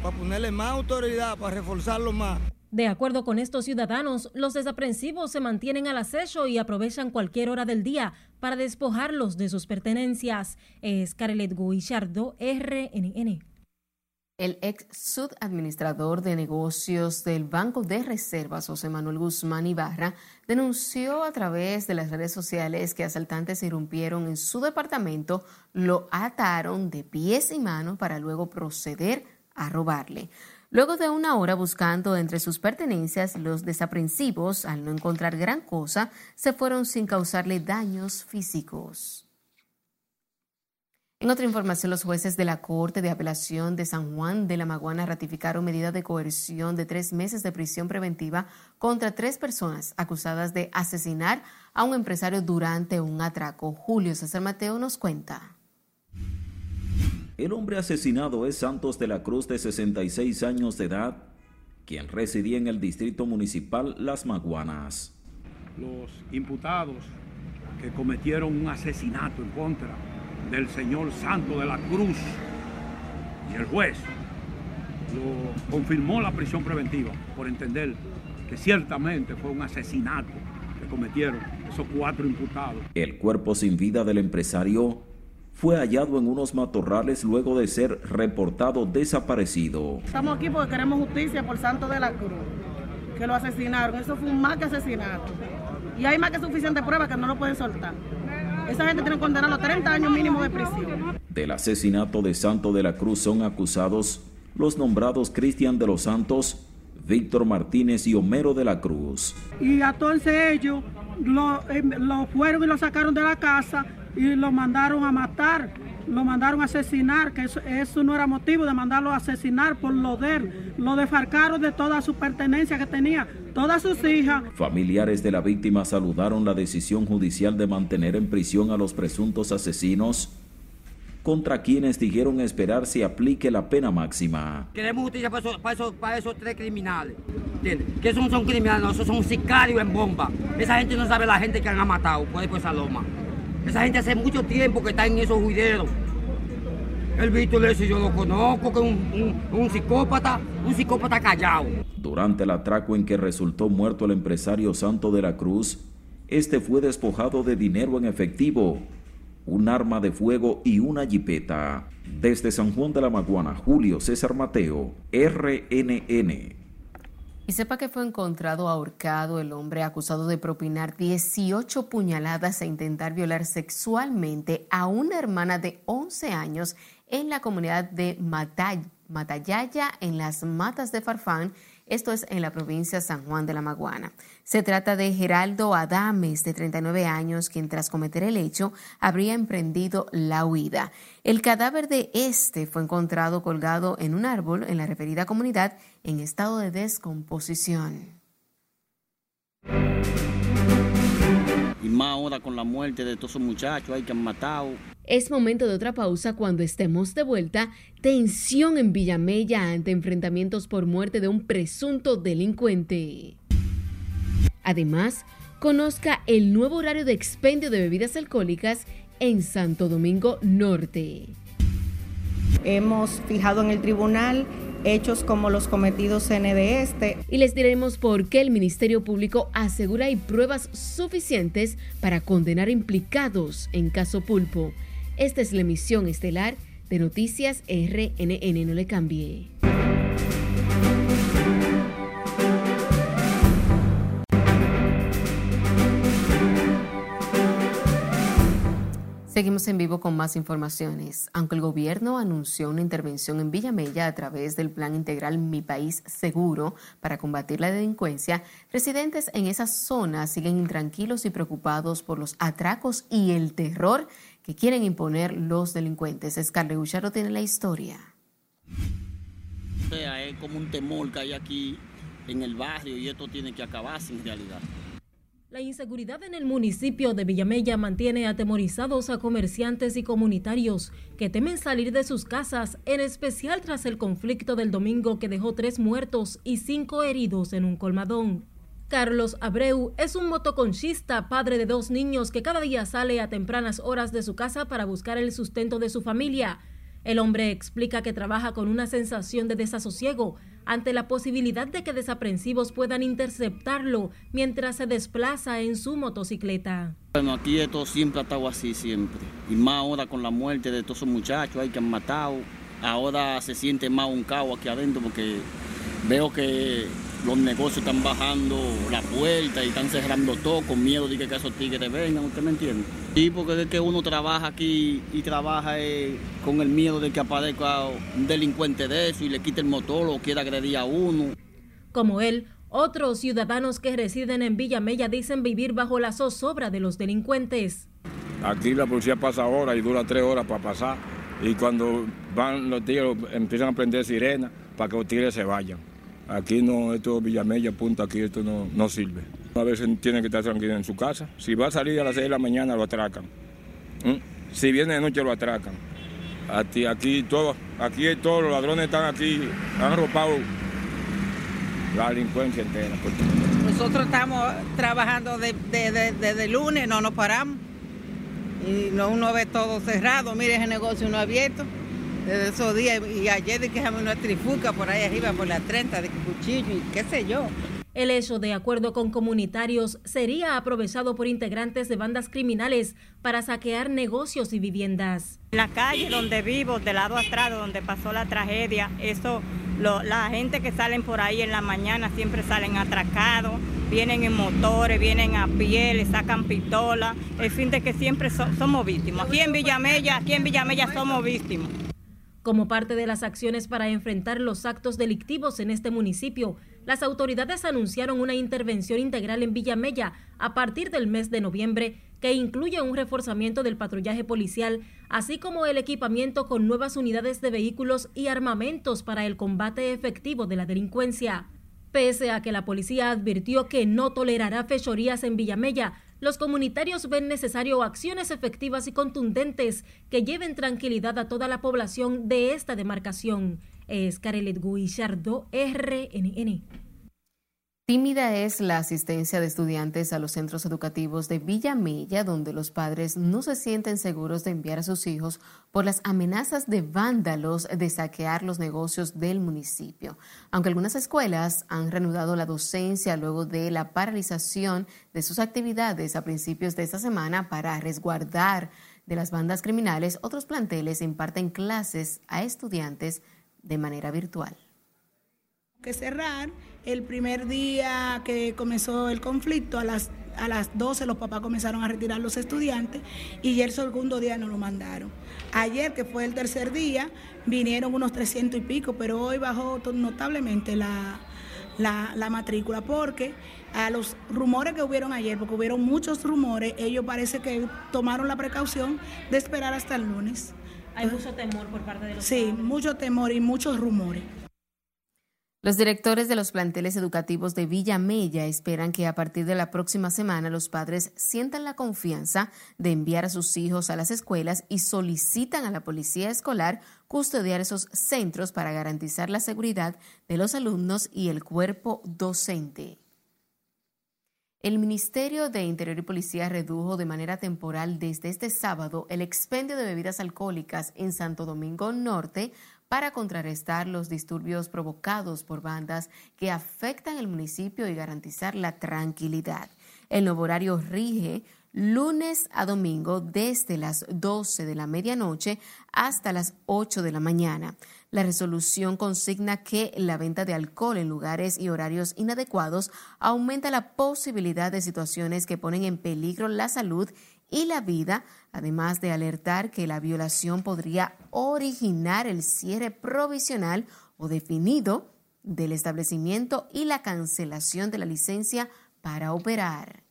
para ponerle más autoridad, para reforzarlo más. De acuerdo con estos ciudadanos, los desaprensivos se mantienen al acecho y aprovechan cualquier hora del día para despojarlos de sus pertenencias. Es Carelet Guillardo, RNN. El ex subadministrador de negocios del Banco de Reservas, José Manuel Guzmán Ibarra, denunció a través de las redes sociales que asaltantes irrumpieron en su departamento, lo ataron de pies y manos para luego proceder a robarle. Luego de una hora buscando entre sus pertenencias, los desaprensivos, al no encontrar gran cosa, se fueron sin causarle daños físicos. En otra información, los jueces de la Corte de Apelación de San Juan de la Maguana ratificaron medidas de coerción de tres meses de prisión preventiva contra tres personas acusadas de asesinar a un empresario durante un atraco. Julio César Mateo nos cuenta. El hombre asesinado es Santos de la Cruz de 66 años de edad, quien residía en el distrito municipal Las Maguanas. Los imputados que cometieron un asesinato en contra del señor Santos de la Cruz y el juez lo confirmó la prisión preventiva por entender que ciertamente fue un asesinato que cometieron esos cuatro imputados. El cuerpo sin vida del empresario fue hallado en unos matorrales luego de ser reportado desaparecido. Estamos aquí porque queremos justicia por Santo de la Cruz, que lo asesinaron. Eso fue un más que asesinato. Y hay más que suficiente prueba que no lo pueden soltar. Esa gente tiene que condenar a 30 años mínimo de prisión. Del asesinato de Santo de la Cruz son acusados los nombrados Cristian de los Santos, Víctor Martínez y Homero de la Cruz. Y entonces ellos lo, eh, lo fueron y lo sacaron de la casa y lo mandaron a matar, lo mandaron a asesinar, que eso, no era motivo de mandarlo a asesinar por lo de él. Lo desfarcaron de toda su pertenencia que tenía, todas sus hijas. Familiares de la víctima saludaron la decisión judicial de mantener en prisión a los presuntos asesinos contra quienes dijeron esperar se aplique la pena máxima. Queremos justicia para esos, tres criminales. ¿Entiendes? Que esos son criminales, no, esos son sicarios en bomba. Esa gente no sabe la gente que han matado por esa loma. Esa gente hace mucho tiempo que está en esos juideros. El Víctor ese yo lo conozco, que es un, psicópata, un psicópata callado. Durante el atraco en que resultó muerto el empresario Santo de la Cruz, este fue despojado de dinero en efectivo, un arma de fuego y una jipeta. Desde San Juan de la Maguana, Julio César Mateo, RNN. Y sepa que fue encontrado ahorcado el hombre acusado de propinar 18 puñaladas e intentar violar sexualmente a una hermana de 11 años en la comunidad de Matayaya, en las Matas de Farfán, esto es en la provincia de San Juan de la Maguana. Se trata de Geraldo Adames, de 39 años, quien tras cometer el hecho habría emprendido la huida. El cadáver de este fue encontrado colgado en un árbol en la referida comunidad en estado de descomposición. Y más ahora con la muerte de todos esos muchachos hay que han matado. Es momento de otra pausa cuando estemos de vuelta. Tensión en Villamella ante enfrentamientos por muerte de un presunto delincuente. Además, conozca el nuevo horario de expendio de bebidas alcohólicas en Santo Domingo Norte. Hemos fijado en el tribunal hechos como los cometidos en de este. Y les diremos por qué el Ministerio Público asegura hay pruebas suficientes para condenar implicados en caso Pulpo. Esta es la emisión estelar de Noticias RNN. No le cambie. Seguimos en vivo con más informaciones. Aunque el gobierno anunció una intervención en Villamella a través del Plan Integral Mi País Seguro para combatir la delincuencia, residentes en esa zona siguen intranquilos y preocupados por los atracos y el terror que quieren imponer los delincuentes. Scarlett Ucharo tiene la historia. O sea, es como un temor que hay aquí en el barrio y esto tiene que acabarse en realidad. La inseguridad en el municipio de Villamella mantiene atemorizados a comerciantes y comunitarios que temen salir de sus casas, en especial tras el conflicto del domingo que dejó tres muertos y cinco heridos en un colmadón. Carlos Abreu es un motoconchista, padre de dos niños que cada día sale a tempranas horas de su casa para buscar el sustento de su familia. El hombre explica que trabaja con una sensación de desasosiego ante la posibilidad de que desaprensivos puedan interceptarlo mientras se desplaza en su motocicleta. Bueno, aquí esto siempre ha estado así, siempre. Y más ahora con la muerte de todos esos muchachos hay que han matado. Ahora se siente más un caos aquí adentro porque veo que los negocios están bajando la puerta y están cerrando todo con miedo de que esos tigres vengan, ¿usted me entiende? Sí, porque es que uno trabaja aquí y trabaja eh, con el miedo de que aparezca un delincuente de eso y le quite el motor o quiera agredir a uno. Como él, otros ciudadanos que residen en Villa Mella dicen vivir bajo la zozobra de los delincuentes. Aquí la policía pasa ahora y dura tres horas para pasar. Y cuando van los tigres empiezan a prender sirena para que los tigres se vayan. Aquí no, esto Villamella, punta, aquí esto no, no sirve. A veces tiene que estar tranquilo en su casa. Si va a salir a las 6 de la mañana, lo atracan. ¿Mm? Si viene de noche, lo atracan. Aquí, aquí, todo, aquí todos los ladrones están aquí, han robado la delincuencia entera. Pues. Nosotros estamos trabajando desde lunes, no nos paramos. Y no, uno ve todo cerrado, mire ese negocio no abierto desde esos días. Y ayer de que una trifuca por ahí arriba, por la 30, de cuchillo y qué sé yo. El hecho, de acuerdo con comunitarios, sería aprovechado por integrantes de bandas criminales para saquear negocios y viviendas. La calle donde vivo, del lado atrás, donde pasó la tragedia, eso, la gente que salen por ahí en la mañana siempre salen atracados, vienen en motores, vienen a pie, le sacan pistola, el fin de que siempre somos víctimas. Aquí en Villamella, aquí en Villamella somos víctimas. Como parte de las acciones para enfrentar los actos delictivos en este municipio, las autoridades anunciaron una intervención integral en Villamella a partir del mes de noviembre que incluye un reforzamiento del patrullaje policial, así como el equipamiento con nuevas unidades de vehículos y armamentos para el combate efectivo de la delincuencia. Pese a que la policía advirtió que no tolerará fechorías en Villamella, los comunitarios ven necesario acciones efectivas y contundentes que lleven tranquilidad a toda la población de esta demarcación. Es Carelet Guillardo, RNN. Tímida es la asistencia de estudiantes a los centros educativos de Villa Mella, donde los padres no se sienten seguros de enviar a sus hijos por las amenazas de vándalos de saquear los negocios del municipio. Aunque algunas escuelas han reanudado la docencia luego de la paralización de sus actividades a principios de esta semana para resguardar de las bandas criminales, otros planteles imparten clases a estudiantes de manera virtual Que cerrar el primer día que comenzó el conflicto, a las, a las 12 los papás comenzaron a retirar los estudiantes y el segundo día no lo mandaron. Ayer, que fue el tercer día, vinieron unos 300 y pico, pero hoy bajó notablemente la, la, la, matrícula, porque a los rumores que hubieron ayer, porque hubieron muchos rumores, ellos parece que tomaron la precaución de esperar hasta el lunes. Hay mucho temor por parte de los Sí, padres. mucho temor y muchos rumores. Los directores de los planteles educativos de Villa Mella esperan que a partir de la próxima semana los padres sientan la confianza de enviar a sus hijos a las escuelas y solicitan a la policía escolar custodiar esos centros para garantizar la seguridad de los alumnos y el cuerpo docente. El Ministerio de Interior y Policía redujo de manera temporal desde este sábado el expendio de bebidas alcohólicas en Santo Domingo Norte para contrarrestar los disturbios provocados por bandas que afectan el municipio y garantizar la tranquilidad. El nuevo horario rige lunes a domingo desde las 12 de la medianoche hasta las 8 de la mañana. La resolución consigna que la venta de alcohol en lugares y horarios inadecuados aumenta la posibilidad de situaciones que ponen en peligro la salud y la vida, además de alertar que la violación podría originar el cierre provisional o definido del establecimiento y la cancelación de la licencia para operar.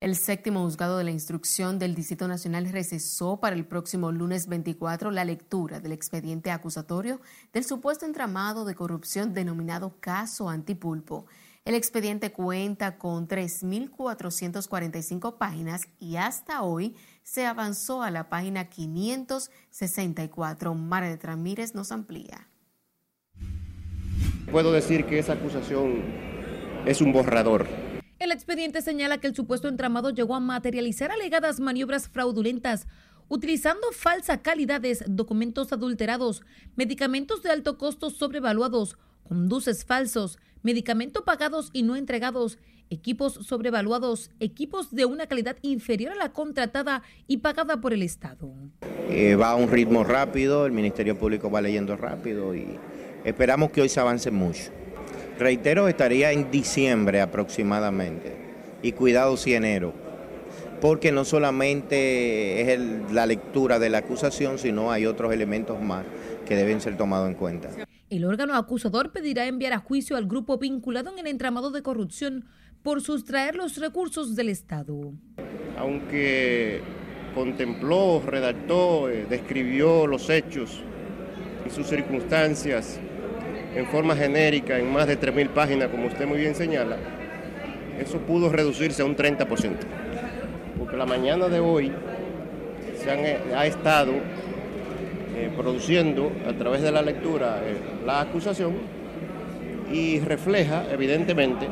El séptimo juzgado de la instrucción del Distrito Nacional recesó para el próximo lunes 24 la lectura del expediente acusatorio del supuesto entramado de corrupción denominado caso Antipulpo. El expediente cuenta con 3.445 páginas y hasta hoy se avanzó a la página 564. Maret Ramírez nos amplía. Puedo decir que esa acusación es un borrador. El expediente señala que el supuesto entramado llegó a materializar alegadas maniobras fraudulentas utilizando falsas calidades, documentos adulterados, medicamentos de alto costo sobrevaluados, conduces falsos, medicamentos pagados y no entregados, equipos sobrevaluados, equipos de una calidad inferior a la contratada y pagada por el Estado. Eh, va a un ritmo rápido, el Ministerio Público va leyendo rápido y esperamos que hoy se avance mucho. Reitero, estaría en diciembre aproximadamente y cuidado si enero, porque no solamente es la lectura de la acusación, sino hay otros elementos más que deben ser tomados en cuenta. El órgano acusador pedirá enviar a juicio al grupo vinculado en el entramado de corrupción por sustraer los recursos del Estado. Aunque contempló, redactó, eh, describió los hechos y sus circunstancias en forma genérica en más de 3.000 páginas, como usted muy bien señala, eso pudo reducirse a un 30%. Porque la mañana de hoy se han, eh, ha estado eh, produciendo a través de la lectura eh, la acusación y refleja evidentemente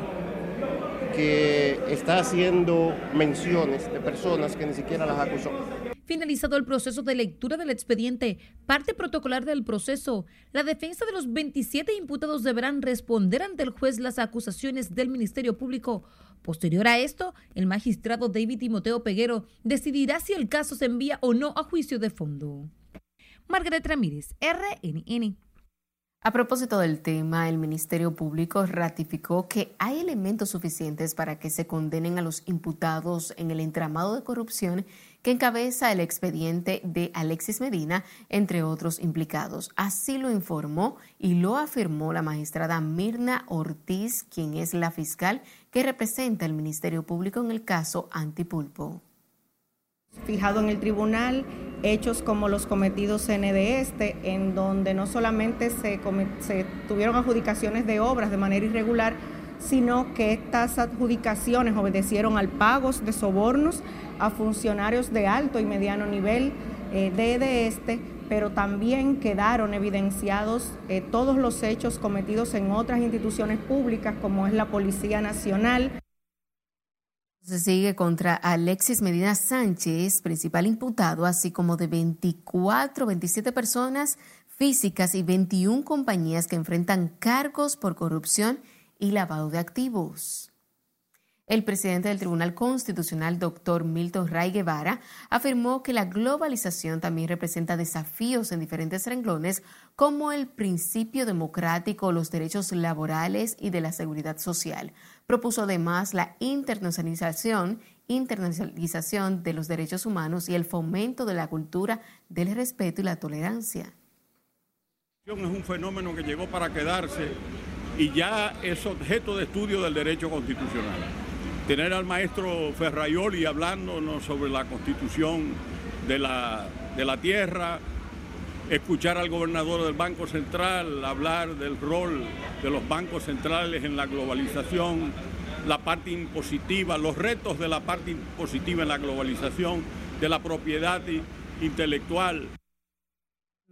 que está haciendo menciones de personas que ni siquiera las acusó. Finalizado el proceso de lectura del expediente, parte protocolar del proceso, la defensa de los 27 imputados deberán responder ante el juez las acusaciones del Ministerio Público. Posterior a esto, el magistrado David Timoteo Peguero decidirá si el caso se envía o no a juicio de fondo. Margaret Ramírez, RNN. A propósito del tema, el Ministerio Público ratificó que hay elementos suficientes para que se condenen a los imputados en el entramado de corrupción que encabeza el expediente de Alexis Medina, entre otros implicados. Así lo informó y lo afirmó la magistrada Mirna Ortiz, quien es la fiscal que representa el Ministerio Público en el caso Antipulpo. Fijado en el tribunal hechos como los cometidos en de este, en donde no solamente se, tuvieron adjudicaciones de obras de manera irregular, sino que estas adjudicaciones obedecieron al pago de sobornos a funcionarios de alto y mediano nivel eh, de, de este, pero también quedaron evidenciados eh, todos los hechos cometidos en otras instituciones públicas, como es la Policía Nacional. Se sigue contra Alexis Medina Sánchez, principal imputado, así como de 24, 27 personas físicas y 21 compañías que enfrentan cargos por corrupción y lavado de activos. El presidente del Tribunal Constitucional, doctor Milton Ray Guevara, afirmó que la globalización también representa desafíos en diferentes renglones como el principio democrático, los derechos laborales y de la seguridad social. Propuso además la internacionalización, internacionalización de los derechos humanos y el fomento de la cultura del respeto y la tolerancia. Es un fenómeno que llegó para quedarse y ya es objeto de estudio del derecho constitucional tener al maestro Ferraioli hablándonos sobre la constitución de la, de la tierra, escuchar al gobernador del Banco Central hablar del rol de los bancos centrales en la globalización, la parte impositiva, los retos de la parte impositiva en la globalización, de la propiedad intelectual.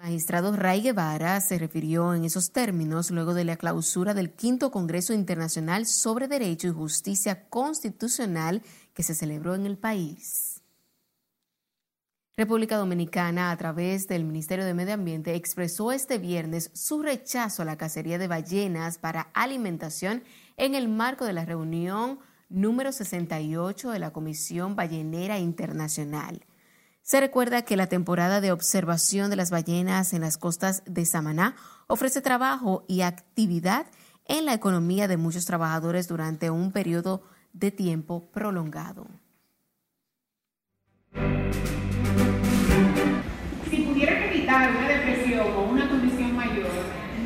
Magistrado Ray Guevara se refirió en esos términos luego de la clausura del quinto Congreso Internacional sobre Derecho y Justicia Constitucional que se celebró en el país. República Dominicana, a través del Ministerio de Medio Ambiente, expresó este viernes su rechazo a la cacería de ballenas para alimentación en el marco de la reunión número 68 de la Comisión Ballenera Internacional. Se recuerda que la temporada de observación de las ballenas en las costas de Samaná ofrece trabajo y actividad en la economía de muchos trabajadores durante un periodo de tiempo prolongado. Si pudieran evitar una depresión o una condición mayor,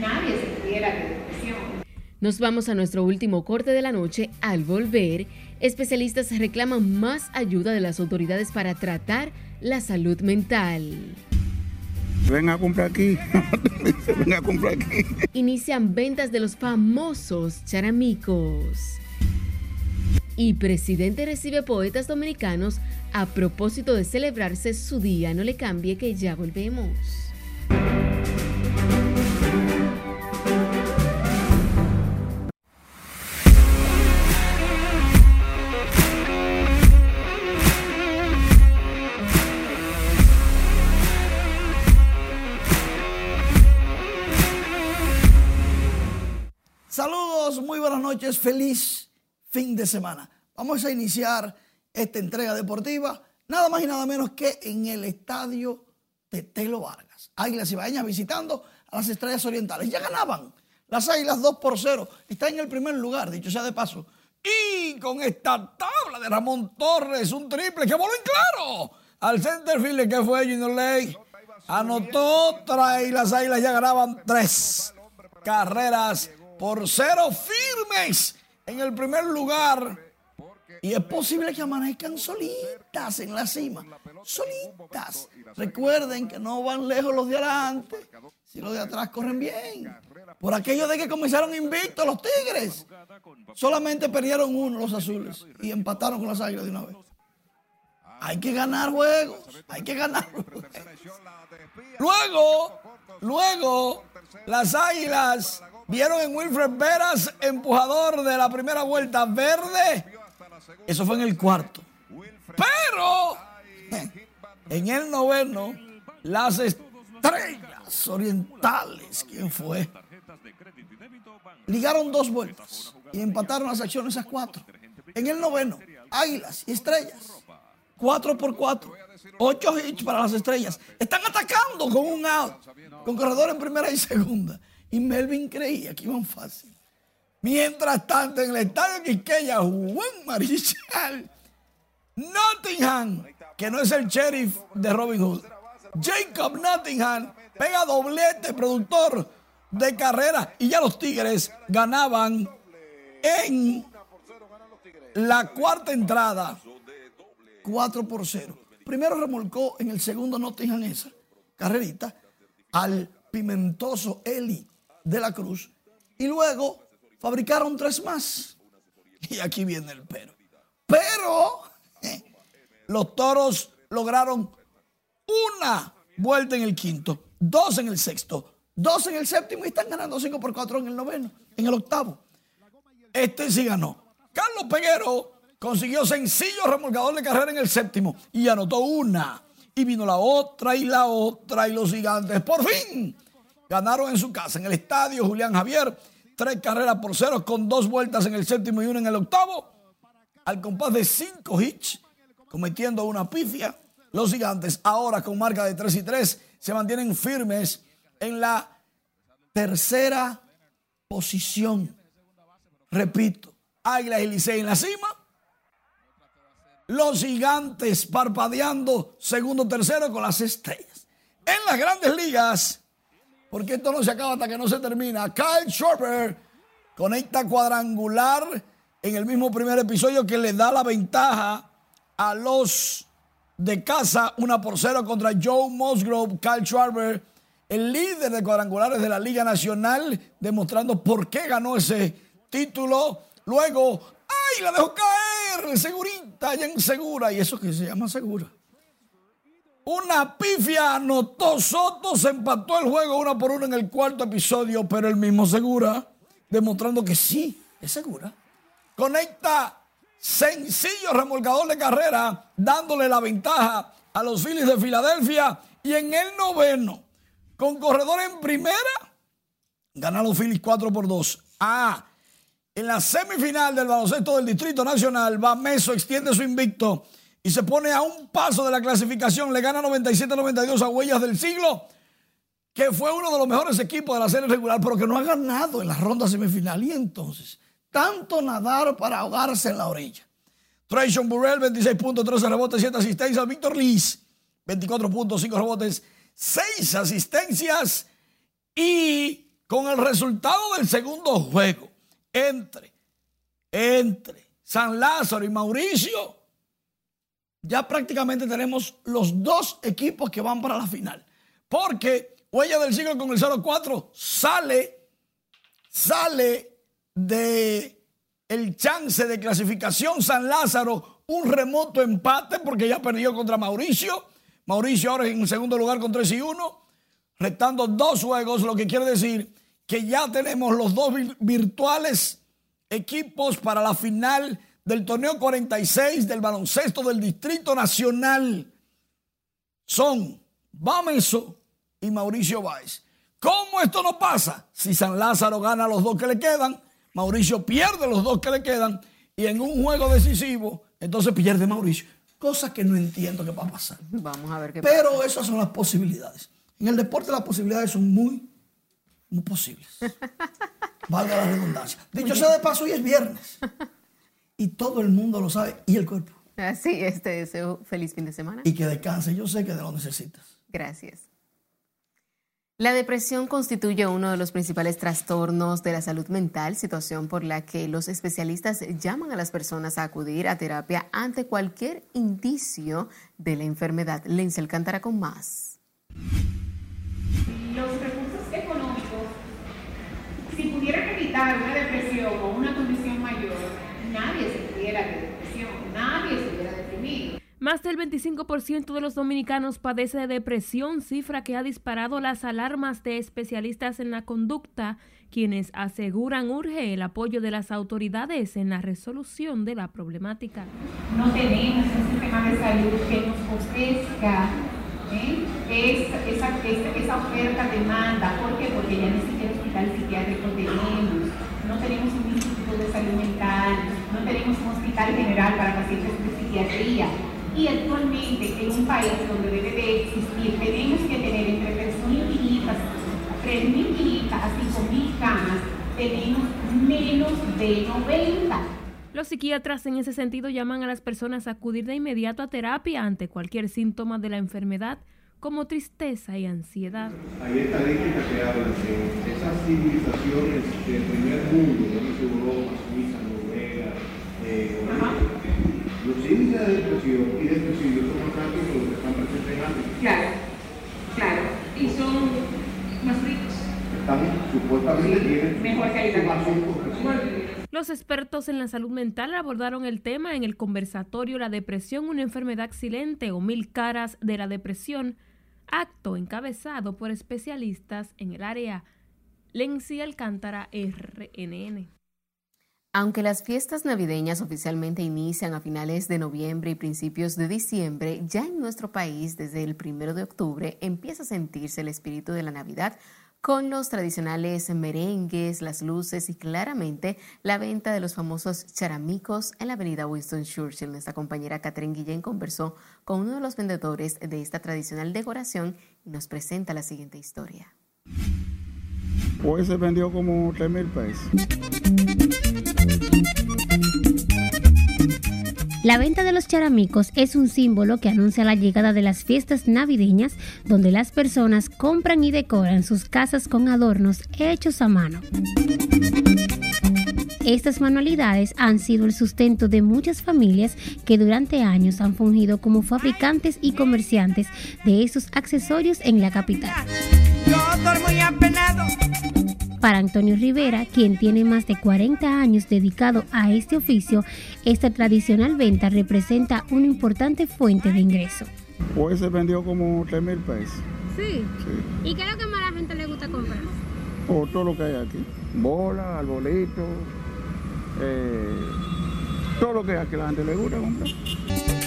nadie se pudiera de depresión. Nos vamos a nuestro último corte de la noche. Al volver, especialistas reclaman más ayuda de las autoridades para tratar la salud mental. Ven a comprar aquí. Ven a comprar aquí. Inician ventas de los famosos charamicos. Y presidente recibe poetas dominicanos a propósito de celebrarse su día. No le cambie que ya volvemos. Noches, feliz fin de semana. Vamos a iniciar esta entrega deportiva, nada más y nada menos que en el estadio de Telo Vargas. Águilas Ibaeñas visitando a las Estrellas Orientales. Ya ganaban las Águilas 2 por 0. Está en el primer lugar, dicho sea de paso. Y con esta tabla de Ramón Torres, un triple que voló en claro al centerfield que fue Junior Ley. Anotó otra y las Águilas ya ganaban tres carreras por cero firmes en el primer lugar. Y es posible que amanezcan solitas en la cima. Solitas. Recuerden que no van lejos los de adelante. Si los de atrás corren bien. Por aquello de que comenzaron invictos los Tigres. Solamente perdieron uno los azules. Y empataron con las águilas de una vez. Hay que ganar juegos. Hay que ganar juegos. Luego, luego, las águilas Vieron en Wilfred Veras, empujador de la primera vuelta verde. Eso fue en el cuarto. Pero en el noveno, las estrellas orientales, ¿quién fue? Ligaron dos vueltas y empataron las acciones a cuatro. En el noveno, águilas y estrellas. Cuatro por cuatro. Ocho hits para las estrellas. Están atacando con un out. Con corredor en primera y segunda. Y Melvin creía que iban fácil. Mientras tanto, en el estadio Quisqueya, Juan Marichal, Nottingham, que no es el sheriff de Robin Hood, Jacob Nottingham pega doblete, productor de carrera, y ya los Tigres ganaban en la cuarta entrada 4 por 0. Primero remolcó en el segundo Nottingham esa carrerita al pimentoso Eli de la cruz y luego fabricaron tres más. Y aquí viene el pero. Pero los toros lograron una vuelta en el quinto, dos en el sexto, dos en el séptimo y están ganando cinco por cuatro en el noveno, en el octavo. Este sí ganó. Carlos Peguero consiguió sencillo remolcador de carrera en el séptimo y anotó una. Y vino la otra y la otra y los gigantes. Por fin Ganaron en su casa, en el estadio Julián Javier, tres carreras por cero con dos vueltas en el séptimo y una en el octavo. al compás de cinco hits, cometiendo una pifia. Los gigantes, ahora con marca de 3 y 3, se mantienen firmes en la tercera posición. Repito, Águilas y Licey en la cima. Los gigantes parpadeando segundo, tercero con las estrellas. En las grandes ligas, porque esto no se acaba hasta que no se termina, Kyle Schwarber conecta cuadrangular en el mismo primer episodio que le da la ventaja a los de casa, una por cero contra Joe Musgrove, Kyle Schwarber, el líder de cuadrangulares de la Liga Nacional, demostrando por qué ganó ese título. Luego, ¡ay! La dejó caer, segurita, ya en segura. Y eso que se llama segura. Una pifia anotó Soto, se empató el juego uno por uno en el cuarto episodio, pero el mismo segura, demostrando que sí, es segura. Conecta sencillo remolcador de carrera, dándole la ventaja a los Phillies de Filadelfia. Y en el noveno, con corredor en primera, ganan los Phillies 4 por 2. Ah, en la semifinal del baloncesto del Distrito Nacional, Bameso extiende su invicto y se pone a un paso de la clasificación. Le gana 97-92 a Huellas del Siglo, que fue uno de los mejores equipos de la serie regular, pero que no ha ganado en la ronda semifinal. Y entonces, tanto nadar para ahogarse en la orilla. Trayson Burrell, 26 puntos, 13 rebotes, 7 asistencias. Víctor Liz, 24 puntos, 5 rebotes, 6 asistencias. Y con el resultado del segundo juego, entre, entre San Lázaro y Mauricio, ya prácticamente tenemos los dos equipos que van para la final. Porque Huella del Siglo con el 0-4 sale, sale de el chance de clasificación San Lázaro, un remoto empate porque ya perdió contra Mauricio. Mauricio ahora en segundo lugar con 3 y 1, restando dos juegos, lo que quiere decir que ya tenemos los dos virtuales equipos para la final del torneo 46 del baloncesto del Distrito Nacional. Son Bameso y Mauricio Báez. ¿Cómo esto no pasa? Si San Lázaro gana los dos que le quedan, Mauricio pierde los dos que le quedan y en un juego decisivo, entonces pierde Mauricio. Cosa que no entiendo qué va a pasar. Vamos a ver qué Pero pasa. esas son las posibilidades. En el deporte las posibilidades son muy, muy posibles. Valga la redundancia. Dicho sea de paso, hoy es viernes. Y todo el mundo lo sabe. Y el cuerpo. Así es, te deseo feliz fin de semana. Y que descanse. Yo sé que lo necesitas. Gracias. La depresión constituye uno de los principales trastornos de la salud mental, situación por la que los especialistas llaman a las personas a acudir a terapia ante cualquier indicio de la enfermedad. Lenzi Alcántara con más. Si pudieran evitar una depresión o una condición mayor, nadie se pudiera de depresión, nadie se hubiera deprimido. Más del 25% de los dominicanos padece de depresión, cifra que ha disparado las alarmas de especialistas en la conducta, quienes aseguran urge el apoyo de las autoridades en la resolución de la problemática. No tenemos un sistema de salud que nos ofrezca ¿eh? esa, esa, esa oferta-demanda. ¿Por qué? Porque ya ni siquiera hospital psiquiátrico tenemos, no tenemos un instituto de salud mental, no tenemos un hospital general para pacientes de psiquiatría. Y actualmente en un país donde debe de existir, tenemos que tener entre 3.500 3.500 a 5.000 camas, tenemos menos de 90. Los psiquiatras en ese sentido llaman a las personas a acudir de inmediato a terapia ante cualquier síntoma de la enfermedad, como tristeza y ansiedad. Hay estadísticas que hablan de esas civilizaciones del primer mundo, de Europa, Suiza, Noruega, eh, los índices de depresión y depresión son más altos que los que están presentes en África. Claro, claro. Y son más ricos. Están supuestamente tienen Mejor calidad. más. Los expertos en la salud mental abordaron el tema en el conversatorio La depresión, una enfermedad silente o mil caras de la depresión, acto encabezado por especialistas en el área. Lenzi Alcántara, RNN. Aunque las fiestas navideñas oficialmente inician a finales de noviembre y principios de diciembre, ya en nuestro país desde el primero de octubre empieza a sentirse el espíritu de la Navidad con los tradicionales merengues, las luces y claramente la venta de los famosos charamicos en la avenida Winston Churchill. Nuestra compañera Catherine Guillén conversó con uno de los vendedores de esta tradicional decoración y nos presenta la siguiente historia. Hoy se vendió como 3 mil pesos. La venta de los charamicos es un símbolo que anuncia la llegada de las fiestas navideñas donde las personas compran y decoran sus casas con adornos hechos a mano. Estas manualidades han sido el sustento de muchas familias que durante años han fungido como fabricantes y comerciantes de esos accesorios en la capital. Para Antonio Rivera, quien tiene más de 40 años dedicado a este oficio, esta tradicional venta representa una importante fuente de ingreso. Hoy se vendió como 3 mil pesos. ¿Sí? ¿Y qué es lo que más a la gente le gusta comprar? O todo lo que hay aquí. Bola, arbolito, eh, todo lo que hay aquí a la gente le gusta comprar.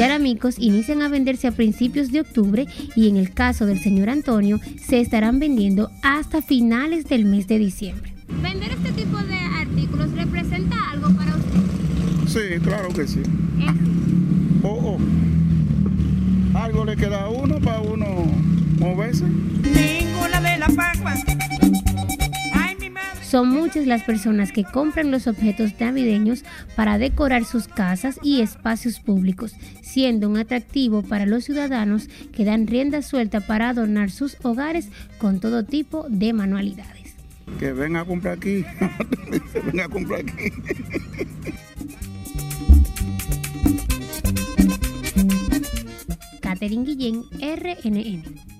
Los charamicos inician a venderse a principios de octubre y en el caso del señor Antonio se estarán vendiendo hasta finales del mes de diciembre. ¿Vender este tipo de artículos representa algo para usted? Sí, claro que sí. Oh, oh. Algo le queda a uno para uno moverse. Ninguna de las papas. Son muchas las personas que compran los objetos navideños para decorar sus casas y espacios públicos, siendo un atractivo para los ciudadanos que dan rienda suelta para adornar sus hogares con todo tipo de manualidades. Que venga a comprar aquí, venga a comprar aquí. Catherine Guillén, RNN.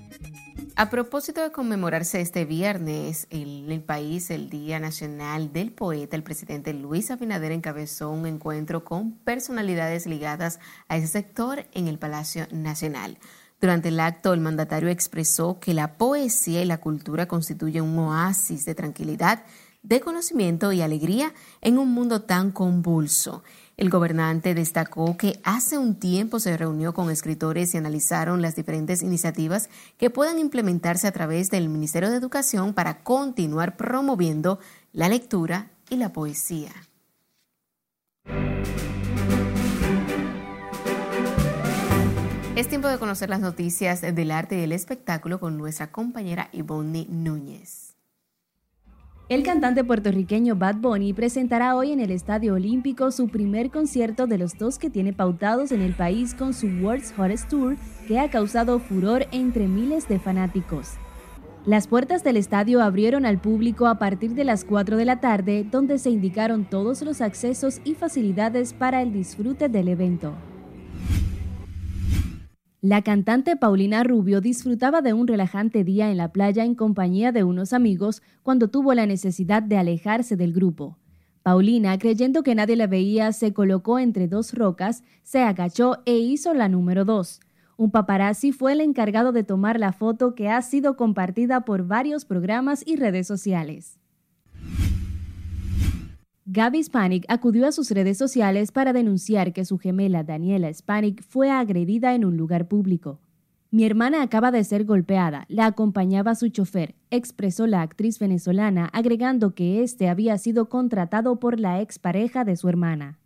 A propósito de conmemorarse este viernes en el país el Día Nacional del Poeta, el presidente Luis Abinader encabezó un encuentro con personalidades ligadas a ese sector en el Palacio Nacional. Durante el acto, el mandatario expresó que la poesía y la cultura constituyen un oasis de tranquilidad, de conocimiento y alegría en un mundo tan convulso. El gobernante destacó que hace un tiempo se reunió con escritores y analizaron las diferentes iniciativas que puedan implementarse a través del Ministerio de Educación para continuar promoviendo la lectura y la poesía. Es tiempo de conocer las noticias del arte y el espectáculo con nuestra compañera Ivonne Núñez. El cantante puertorriqueño Bad Bunny presentará hoy en el Estadio Olímpico su primer concierto de los dos que tiene pautados en el país con su World's Hottest Tour, que ha causado furor entre miles de fanáticos. Las puertas del estadio abrieron al público a partir de las 4 de la tarde, donde se indicaron todos los accesos y facilidades para el disfrute del evento. La cantante Paulina Rubio disfrutaba de un relajante día en la playa en compañía de unos amigos cuando tuvo la necesidad de alejarse del grupo. Paulina, creyendo que nadie la veía, se colocó entre dos rocas, se agachó e hizo la número dos. Un paparazzi fue el encargado de tomar la foto que ha sido compartida por varios programas y redes sociales. Gaby Spanik acudió a sus redes sociales para denunciar que su gemela Daniela Spanik fue agredida en un lugar público. Mi hermana acaba de ser golpeada, la acompañaba su chofer, expresó la actriz venezolana, agregando que este había sido contratado por la expareja de su hermana.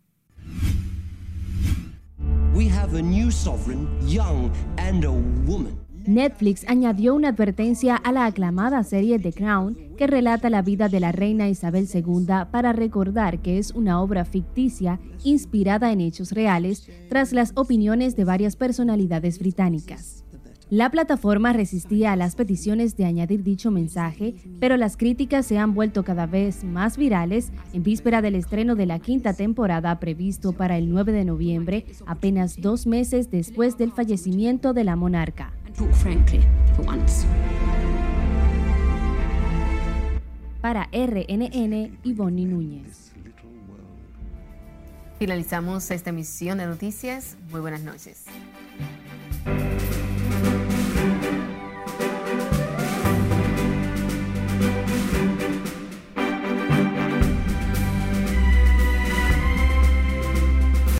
We have a new sovereign, young and a woman. Netflix añadió una advertencia a la aclamada serie The Crown que relata la vida de la reina Isabel II para recordar que es una obra ficticia inspirada en hechos reales tras las opiniones de varias personalidades británicas. La plataforma resistía a las peticiones de añadir dicho mensaje, pero las críticas se han vuelto cada vez más virales en víspera del estreno de la quinta temporada previsto para el 9 de noviembre, apenas dos meses después del fallecimiento de la monarca. Para RNN, Ivonne Núñez. Finalizamos esta emisión de noticias. Muy buenas noches.